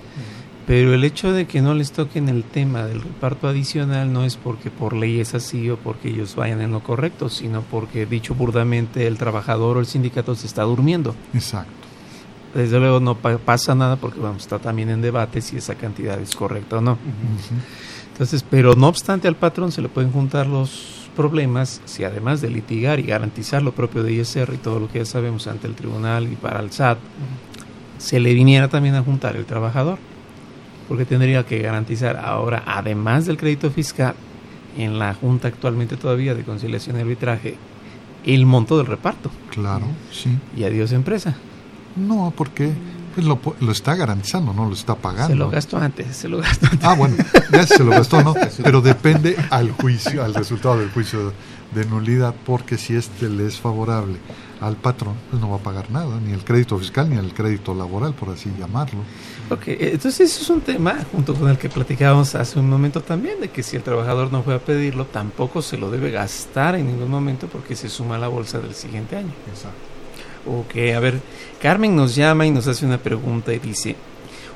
Pero el hecho de que no les toquen el tema del reparto adicional no es porque por ley es así o porque ellos vayan en lo correcto, sino porque, dicho burdamente, el trabajador o el sindicato se está durmiendo. Exacto. Desde luego no pasa nada porque vamos, está también en debate si esa cantidad es correcta o no. Entonces, pero no obstante al patrón se le pueden juntar los problemas si además de litigar y garantizar lo propio de ISR y todo lo que ya sabemos ante el tribunal y para el SAT, se le viniera también a juntar el trabajador porque tendría que garantizar ahora, además del crédito fiscal, en la Junta actualmente todavía de conciliación y arbitraje, el monto del reparto. Claro, sí. Y adiós empresa. No, porque pues lo, lo, está garantizando, no lo está pagando. Se lo gastó antes, se lo gastó antes. Ah, bueno, ya se lo gastó, ¿no? Pero depende al juicio, al resultado del juicio de nulidad, porque si este le es favorable al patrón, pues no va a pagar nada, ni el crédito fiscal ni el crédito laboral, por así llamarlo. Ok, entonces eso es un tema junto con el que platicábamos hace un momento también, de que si el trabajador no fue a pedirlo, tampoco se lo debe gastar en ningún momento porque se suma a la bolsa del siguiente año. Exacto. Ok, a ver, Carmen nos llama y nos hace una pregunta y dice,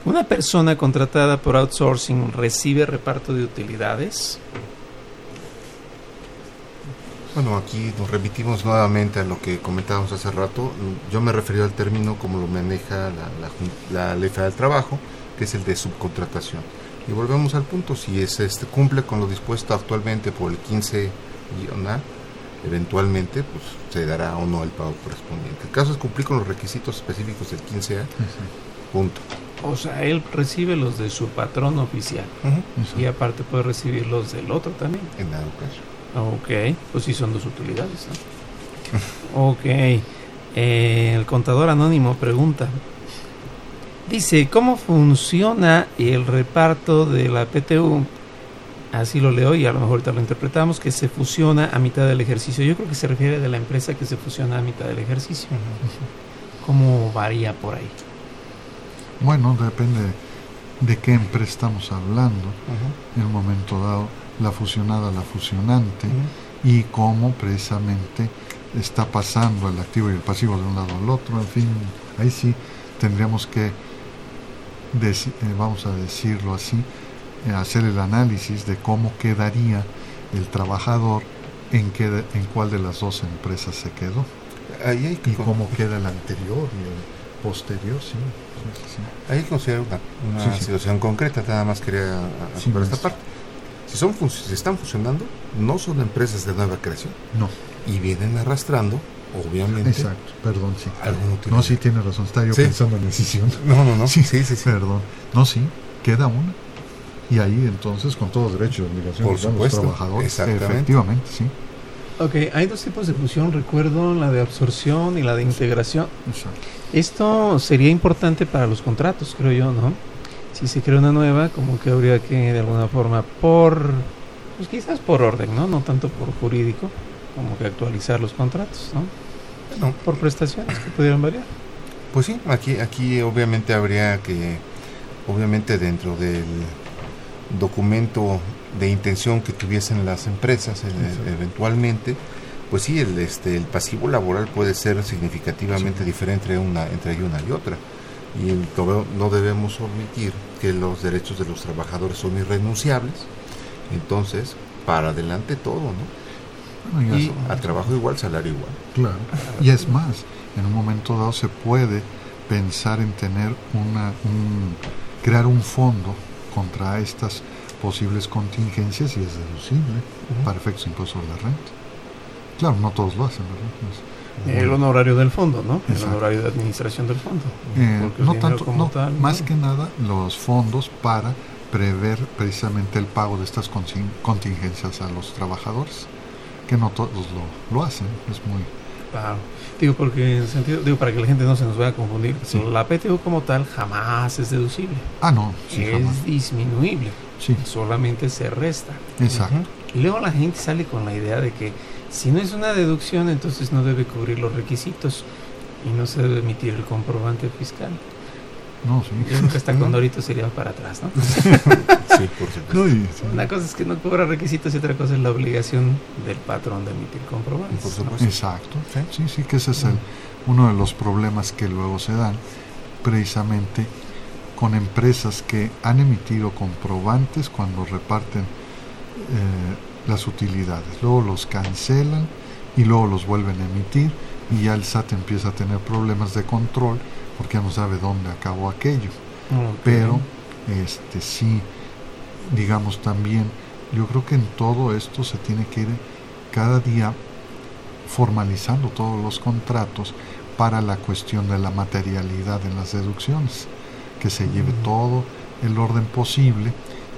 ¿una persona contratada por outsourcing recibe reparto de utilidades? Bueno, aquí nos remitimos nuevamente a lo que comentábamos hace rato. Yo me refería al término como lo maneja la, Ley Federal del Trabajo, que es el de subcontratación. Y volvemos al punto, si es, este, cumple con lo dispuesto actualmente por el 15 A, eventualmente pues, se dará o no el pago correspondiente. El caso es cumplir con los requisitos específicos del 15A, punto. O sea, él recibe los de su patrón oficial y aparte puede recibir los del otro también. En dado caso. Ok, pues sí son dos utilidades. ok, eh, el contador anónimo pregunta. Dice, ¿cómo funciona el reparto de la PTU? Así lo leo y a lo mejor ahorita lo interpretamos, que se fusiona a mitad del ejercicio. Yo creo que se refiere de la empresa que se fusiona a mitad del ejercicio. ¿Cómo varía por ahí? Bueno, depende de qué empresa estamos hablando en un momento dado la fusionada, la fusionante, y cómo precisamente está pasando el activo y el pasivo de un lado al otro, en fin, ahí sí tendríamos que, eh, vamos a decirlo así, eh, hacer el análisis de cómo quedaría el trabajador en, qué, en cuál de las dos empresas se quedó. Ahí hay que y cómo queda el anterior y el posterior, sí. Hay que considerar una, una situación concreta, nada más quería por esta parte. Si, son si están funcionando, no son empresas de nueva creación. No. Y vienen arrastrando, obviamente. Exacto, perdón, sí. Algún no, sí, tiene razón, está yo ¿Sí? pensando en decisión. No, no, no. Sí, sí, sí, sí. Perdón. No, sí, queda una. Y ahí entonces, con todos los derechos y obligaciones Por de los supuesto, trabajadores, exactamente. efectivamente, sí. Ok, hay dos tipos de fusión, recuerdo, la de absorción y la de integración. Exacto. Esto sería importante para los contratos, creo yo, ¿no? Si se crea una nueva, como que habría que, de alguna forma, por, pues quizás por orden, ¿no? No tanto por jurídico, como que actualizar los contratos, ¿no? No. Por prestaciones que pudieran variar. Pues sí, aquí, aquí obviamente habría que, obviamente dentro del documento de intención que tuviesen las empresas eh, eventualmente, pues sí, el, este, el pasivo laboral puede ser significativamente diferente una, entre una y otra. Y no, debemos omitir que los derechos de los trabajadores son irrenunciables. Entonces, para adelante todo, ¿no? Bueno, y eso- a trabajo igual, salario igual. Claro. Y es más, en un momento dado se puede pensar en tener una, un, crear un fondo contra estas posibles contingencias y es deducible para efectos de impuesto de la renta. Claro, no todos lo hacen, ¿verdad? El honorario del fondo, ¿no? El honorario de administración del fondo. Eh, no tanto, como no, tal, más ¿no? que nada los fondos para prever precisamente el pago de estas contin- contingencias a los trabajadores, que no todos lo, lo hacen, es muy... Claro. Digo, porque en el sentido, digo, para que la gente no se nos vaya a confundir, Sí. la PTU como tal jamás es deducible. Ah, no, sí, es jamás. disminuible. Sí. Solamente se resta. Exacto. Y luego la gente sale con la idea de que si no es una deducción, entonces no debe cubrir los requisitos y no se debe emitir el comprobante fiscal. No, sí. Yo creo que hasta con sería para atrás, ¿no? Sí, por supuesto. No, y- sí. Una cosa es que no cobra requisitos y otra cosa es la obligación del patrón de emitir comprobantes. Por ¿no? supuesto. Exacto, sí, sí, que ese es el, uno de los problemas que luego se dan precisamente con empresas que han emitido comprobantes cuando reparten eh, las utilidades. Luego los cancelan y luego los vuelven a emitir y ya el SAT empieza a tener problemas de control porque ya no sabe dónde acabó aquello. Pero este sí, digamos también, yo creo que en todo esto se tiene que ir cada día formalizando todos los contratos para la cuestión de la materialidad en las deducciones, que se lleve todo el orden posible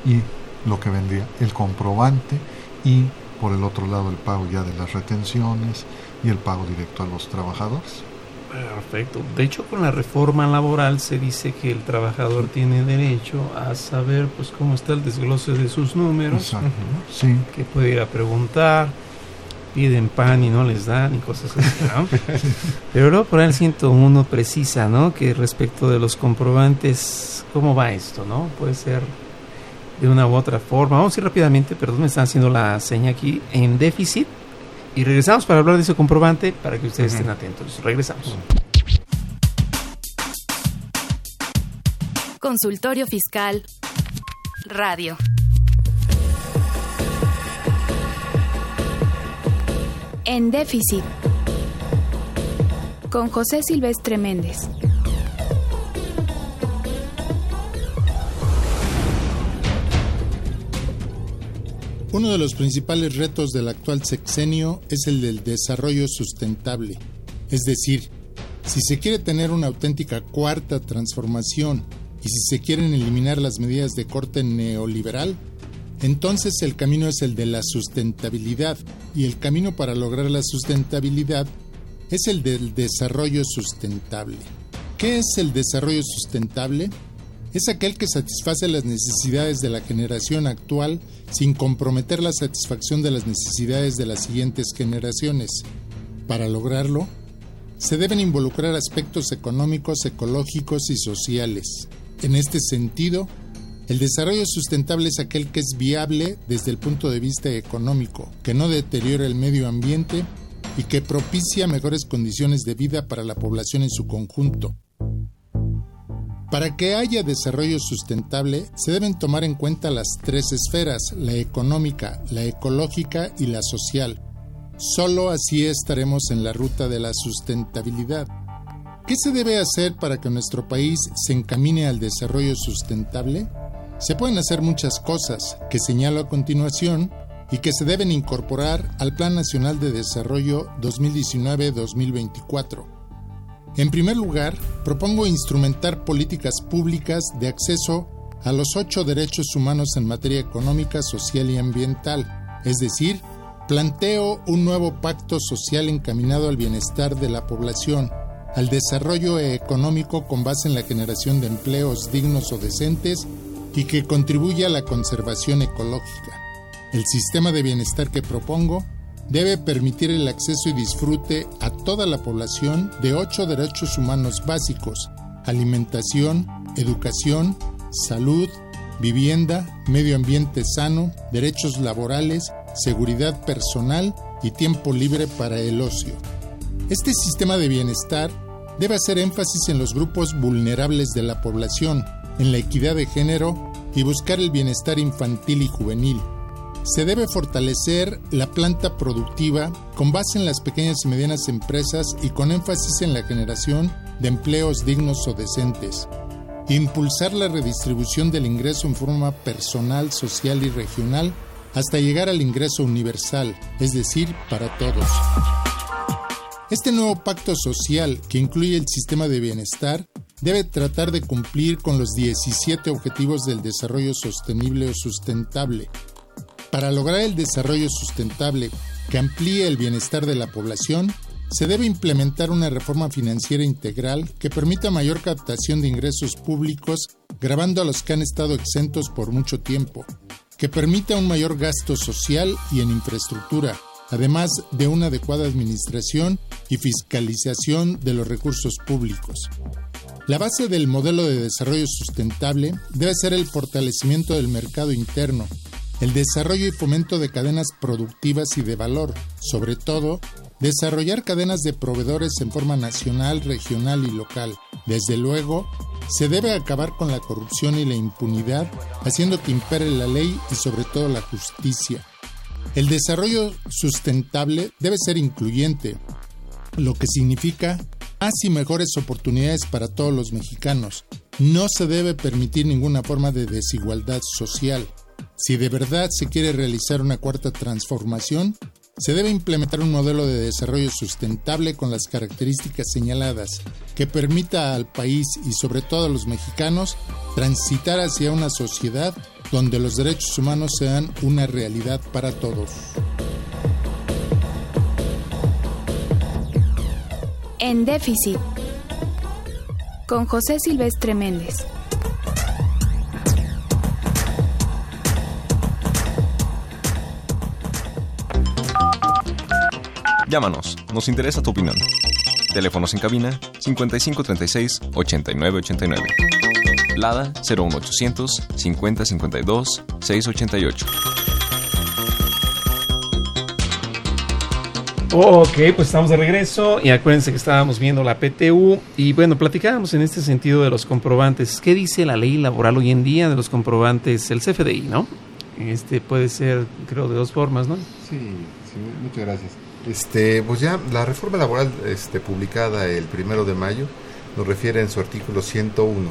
y lo que vendría el comprobante y por el otro lado el pago ya de las retenciones y el pago directo a los trabajadores. Perfecto. De hecho, con la reforma laboral se dice que el trabajador tiene derecho a saber pues cómo está el desglose de sus números, Exacto. Sí, que puede ir a preguntar, piden pan y no les dan y cosas así, ¿no? Pero luego por ahí el 101 precisa, ¿no? Que respecto de los comprobantes, ¿cómo va esto, no? Puede ser de una u otra forma. Vamos a ir rápidamente, perdón, me están haciendo la seña aquí, en déficit. Y regresamos para hablar de ese comprobante para que ustedes estén atentos. Regresamos. Consultorio Fiscal Radio. En déficit. Con José Silvestre Méndez. Uno de los principales retos del actual sexenio es el del desarrollo sustentable. Es decir, si se quiere tener una auténtica cuarta transformación y si se quieren eliminar las medidas de corte neoliberal, entonces el camino es el de la sustentabilidad y el camino para lograr la sustentabilidad es el del desarrollo sustentable. ¿Qué es el desarrollo sustentable? Es aquel que satisface las necesidades de la generación actual sin comprometer la satisfacción de las necesidades de las siguientes generaciones. Para lograrlo, se deben involucrar aspectos económicos, ecológicos y sociales. En este sentido, el desarrollo sustentable es aquel que es viable desde el punto de vista económico, que no deteriora el medio ambiente y que propicia mejores condiciones de vida para la población en su conjunto. Para que haya desarrollo sustentable se deben tomar en cuenta las tres esferas, la económica, la ecológica y la social. Solo así estaremos en la ruta de la sustentabilidad. ¿Qué se debe hacer para que nuestro país se encamine al desarrollo sustentable? Se pueden hacer muchas cosas que señalo a continuación y que se deben incorporar al Plan Nacional de Desarrollo 2019-2024. En primer lugar, propongo instrumentar políticas públicas de acceso a los ocho derechos humanos en materia económica, social y ambiental, es decir, planteo un nuevo pacto social encaminado al bienestar de la población, al desarrollo económico con base en la generación de empleos dignos o decentes y que contribuya a la conservación ecológica. El sistema de bienestar que propongo debe permitir el acceso y disfrute a toda la población de ocho derechos humanos básicos, alimentación, educación, salud, vivienda, medio ambiente sano, derechos laborales, seguridad personal y tiempo libre para el ocio. Este sistema de bienestar debe hacer énfasis en los grupos vulnerables de la población, en la equidad de género y buscar el bienestar infantil y juvenil. Se debe fortalecer la planta productiva con base en las pequeñas y medianas empresas y con énfasis en la generación de empleos dignos o decentes. Impulsar la redistribución del ingreso en forma personal, social y regional hasta llegar al ingreso universal, es decir, para todos. Este nuevo pacto social, que incluye el sistema de bienestar, debe tratar de cumplir con los 17 objetivos del desarrollo sostenible o sustentable. Para lograr el desarrollo sustentable que amplíe el bienestar de la población, se debe implementar una reforma financiera integral que permita mayor captación de ingresos públicos, grabando a los que han estado exentos por mucho tiempo, que permita un mayor gasto social y en infraestructura, además de una adecuada administración y fiscalización de los recursos públicos. La base del modelo de desarrollo sustentable debe ser el fortalecimiento del mercado interno, el desarrollo y fomento de cadenas productivas y de valor, sobre todo, desarrollar cadenas de proveedores en forma nacional, regional y local. Desde luego, se debe acabar con la corrupción y la impunidad, haciendo que impere la ley y sobre todo la justicia. El desarrollo sustentable debe ser incluyente, lo que significa más y mejores oportunidades para todos los mexicanos. No se debe permitir ninguna forma de desigualdad social. Si de verdad se quiere realizar una cuarta transformación, se debe implementar un modelo de desarrollo sustentable con las características señaladas, que permita al país y sobre todo a los mexicanos transitar hacia una sociedad donde los derechos humanos sean una realidad para todos. En déficit, con José Silvestre Méndez. Llámanos, nos interesa tu opinión. Teléfonos en cabina 5536 8989. Lada 01800 5052 688. Ok, pues estamos de regreso y acuérdense que estábamos viendo la PTU y bueno, platicábamos en este sentido de los comprobantes. ¿Qué dice la ley laboral hoy en día de los comprobantes? El CFDI, ¿no? Este puede ser, creo, de dos formas, ¿no? Sí, sí muchas gracias. Este, pues ya la reforma laboral este, publicada el primero de mayo nos refiere en su artículo 101,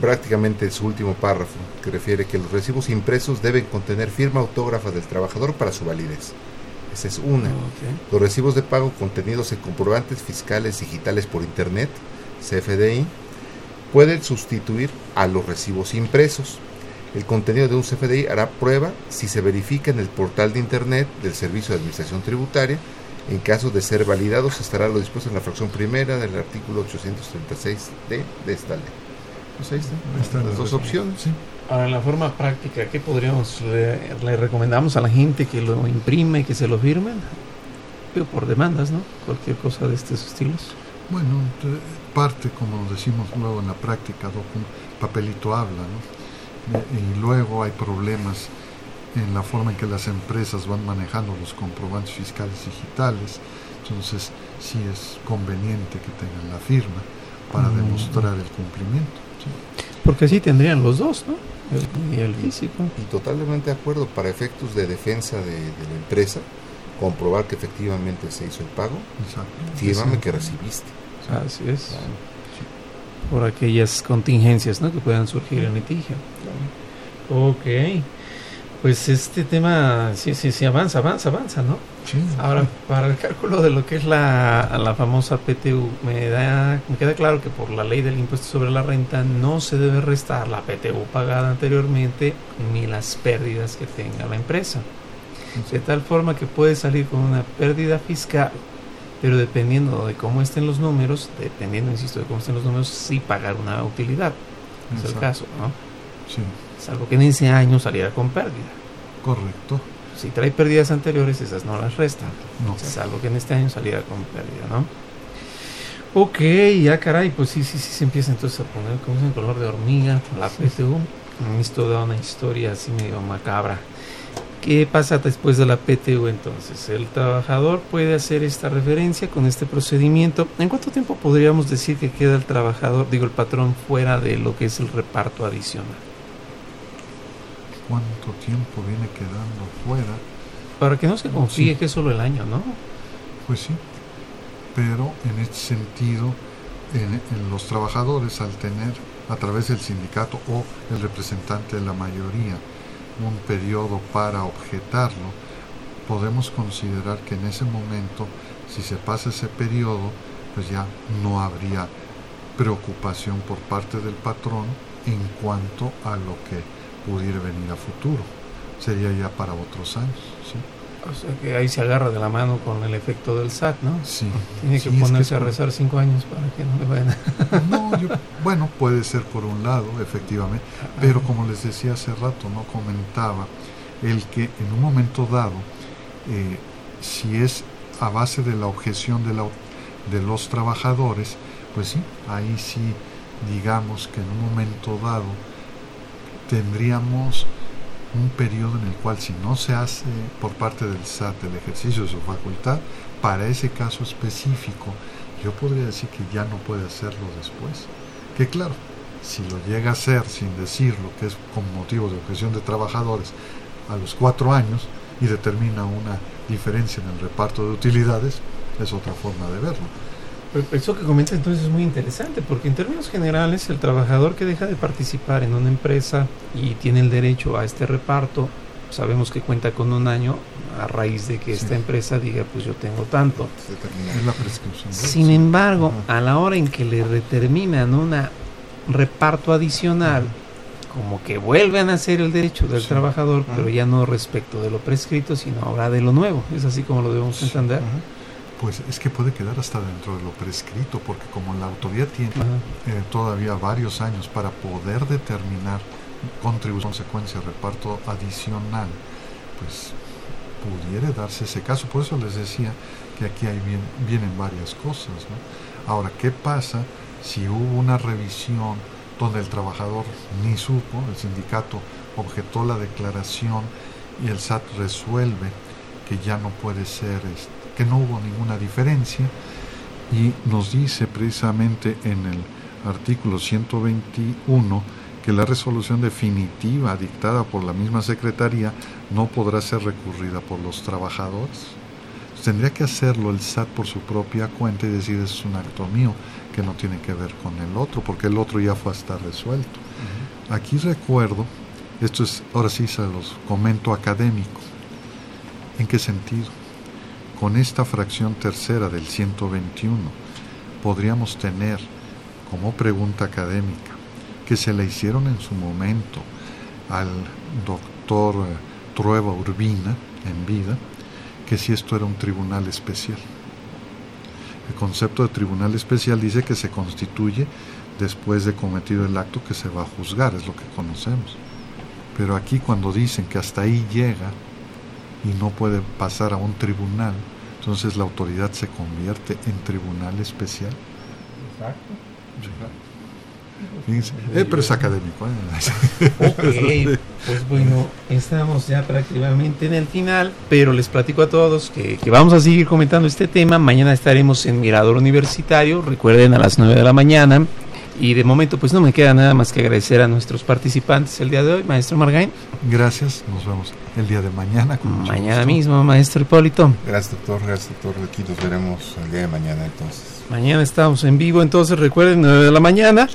prácticamente su último párrafo, que refiere que los recibos impresos deben contener firma autógrafa del trabajador para su validez. Esa es una. Los recibos de pago contenidos en comprobantes fiscales digitales por Internet, CFDI, pueden sustituir a los recibos impresos. El contenido de un CFDI hará prueba si se verifica en el portal de Internet del Servicio de Administración Tributaria. En caso de ser validados, estará lo dispuesto en la fracción primera del artículo 836D de esta ley. Pues ahí están las dos opciones. Ahora, en la forma práctica, ¿qué podríamos, le, le, recomendamos a la gente que lo imprime, que se lo firmen? Por demandas, ¿no? Cualquier cosa de estos estilos. Bueno, parte, como decimos luego en la práctica, papelito habla, ¿no? Y luego hay problemas en la forma en que las empresas van manejando los comprobantes fiscales digitales. Entonces, sí es conveniente que tengan la firma. para Mm. demostrar el cumplimiento. Porque así tendrían los dos, ¿no? El, y el físico. Y totalmente de acuerdo, para efectos de defensa de, de la empresa, comprobar que efectivamente se hizo el pago, fírmame que recibiste. Así es. Por aquellas contingencias ¿no? que puedan surgir en litigio. Ok. Pues este tema sí, sí, sí, avanza, avanza, avanza, ¿no? Ahora, para el cálculo de lo que es la, la famosa PTU, me, da, me queda claro que por la ley del impuesto sobre la renta no se debe restar la PTU pagada anteriormente ni las pérdidas que tenga la empresa. De tal forma que puede salir con una pérdida fiscal, pero dependiendo de cómo estén los números, dependiendo, insisto, de cómo estén los números, sí pagar una utilidad. Es el caso, ¿no? Sí. Salvo que en ese año saliera con pérdida. Correcto. Si trae pérdidas anteriores, esas no las restan. No. Salvo que en este año saliera con pérdida, ¿no? Ok, ya caray, pues sí, sí, sí se empieza entonces a poner como en color de hormiga, la PTU. Esto da una historia así medio macabra. ¿Qué pasa después de la PTU entonces? El trabajador puede hacer esta referencia con este procedimiento. ¿En cuánto tiempo podríamos decir que queda el trabajador, digo el patrón, fuera de lo que es el reparto adicional? ¿Cuánto tiempo viene quedando fuera? Para que no se confíe Sí. que es solo el año, ¿no? Pues sí, pero en este sentido, en, en los trabajadores al tener a través del sindicato o el representante de la mayoría un periodo para objetarlo, podemos considerar que en ese momento, si se pasa ese periodo, pues ya no habría preocupación por parte del patrón en cuanto a lo que pudiera venir a futuro. Sería ya para otros años. ¿sí? O sea que ahí se agarra de la mano con el efecto del SAT, ¿no? Sí. Tiene que Sí, es que ponerse es a rezar cinco años para que no le vayan a... No, yo- bueno, puede ser por un lado, efectivamente, pero como les decía hace rato, no comentaba el que en un momento dado, eh, si es a base de la objeción de, la, de los trabajadores, pues sí, ahí sí, digamos que en un momento dado tendríamos un periodo en el cual si no se hace por parte del SAT el ejercicio de su facultad, para ese caso específico, yo podría decir que ya no puede hacerlo después. Que claro, si lo llega a hacer sin decirlo, que es con motivo de objeción de trabajadores, a los cuatro años y determina una diferencia en el reparto de utilidades, es otra forma de verlo. Eso que comenta entonces es muy interesante, porque en términos generales el trabajador que deja de participar en una empresa y tiene el derecho a este reparto, sabemos que cuenta con un año a raíz de que esta empresa diga, pues yo tengo tanto. Es la prescripción. Sin embargo, a la hora en que le determinan un reparto adicional, como que vuelven a hacer el derecho del trabajador, pero ya no respecto de lo prescrito, sino ahora de lo nuevo. Es así como lo debemos entender. Pues es que puede quedar hasta dentro de lo prescrito, porque como la autoridad tiene eh, todavía varios años para poder determinar contribución, consecuencia, reparto adicional, pues pudiera darse ese caso. Por eso les decía que aquí hay bien, vienen varias cosas. ¿no? Ahora, ¿qué pasa si hubo una revisión donde el trabajador ni supo, el sindicato objetó la declaración y el SAT resuelve que ya no puede ser, este, que no hubo ninguna diferencia y nos dice precisamente en el artículo 121 que la resolución definitiva dictada por la misma Secretaría no podrá ser recurrida por los trabajadores. Tendría que hacerlo el SAT por su propia cuenta y decir es un acto mío que no tiene que ver con el otro, porque el otro ya fue hasta resuelto. Aquí recuerdo, esto es, ahora sí se los comento académico. ¿En qué sentido? Con esta fracción tercera del 121 podríamos tener como pregunta académica que se le hicieron en su momento al doctor eh, Trueba Urbina en vida, que si esto era un tribunal especial. El concepto de tribunal especial dice que se constituye después de cometido el acto que se va a juzgar, es lo que conocemos. Pero aquí cuando dicen que hasta ahí llega y no puede pasar a un tribunal, entonces la autoridad se convierte en tribunal especial. Exacto. Eh, pero es académico. ¿eh? ok, pues bueno, estamos ya prácticamente en el final, pero les platico a todos que, que, vamos a seguir comentando este tema. Mañana estaremos en Mirador Universitario, recuerden a las 9 de la mañana. Y de momento, pues no me queda nada más que agradecer a nuestros participantes el día de hoy, maestro Margain. Gracias, nos vemos el día de mañana. mañana mismo, maestro Hipólito. Gracias, doctor, gracias, doctor. Aquí nos veremos el día de mañana, entonces. Mañana estamos en vivo, entonces recuerden, 9 de la mañana.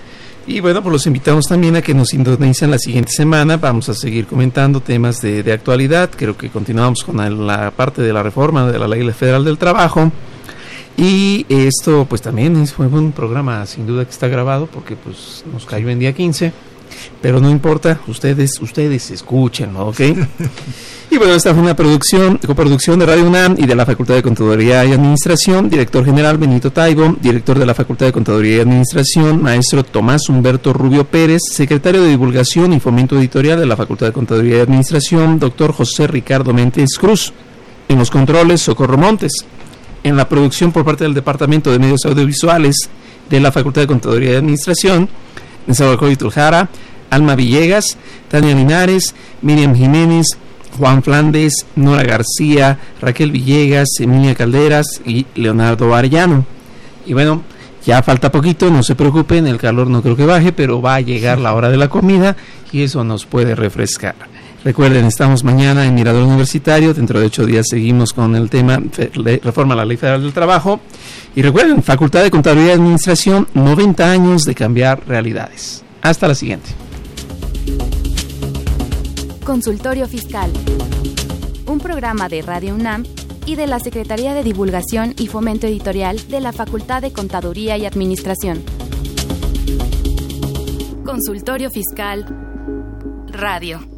Y bueno, pues los invitamos también a que nos sintonicen la siguiente semana. Vamos a seguir comentando temas de, de actualidad. Creo que continuamos con la parte de la reforma de la Ley Federal del Trabajo. Y esto pues también fue un programa sin duda que está grabado porque pues nos cayó en día 15, pero no importa, ustedes ustedes escúchenlo, ¿ok? y bueno, esta fue una producción, coproducción de Radio UNAM y de la Facultad de Contaduría y Administración, director general Benito Taibo, director de la Facultad de Contaduría y Administración, maestro Tomás Humberto Rubio Pérez, secretario de Divulgación y Fomento Editorial de la Facultad de Contaduría y Administración, doctor José Ricardo Méndez Cruz. En los controles, Socorro Montes en la producción por parte del Departamento de Medios Audiovisuales de la Facultad de Contaduría y Administración, Nezahualcóyotl Tuljara, Alma Villegas, Tania Linares, Miriam Jiménez, Juan Flandes, Nora García, Raquel Villegas, Emilia Calderas y Leonardo Arellano. Y bueno, ya falta poquito, no se preocupen, el calor no creo que baje, pero va a llegar la hora de la comida y eso nos puede refrescar. Recuerden, estamos mañana en Mirador Universitario. Dentro de ocho días seguimos con el tema Reforma a la Ley Federal del Trabajo. Y recuerden, Facultad de Contabilidad y Administración, 90 años de cambiar realidades. Hasta la siguiente. Consultorio Fiscal. Un programa de Radio UNAM y de la Secretaría de Divulgación y Fomento Editorial de la Facultad de Contaduría y Administración. Consultorio Fiscal Radio.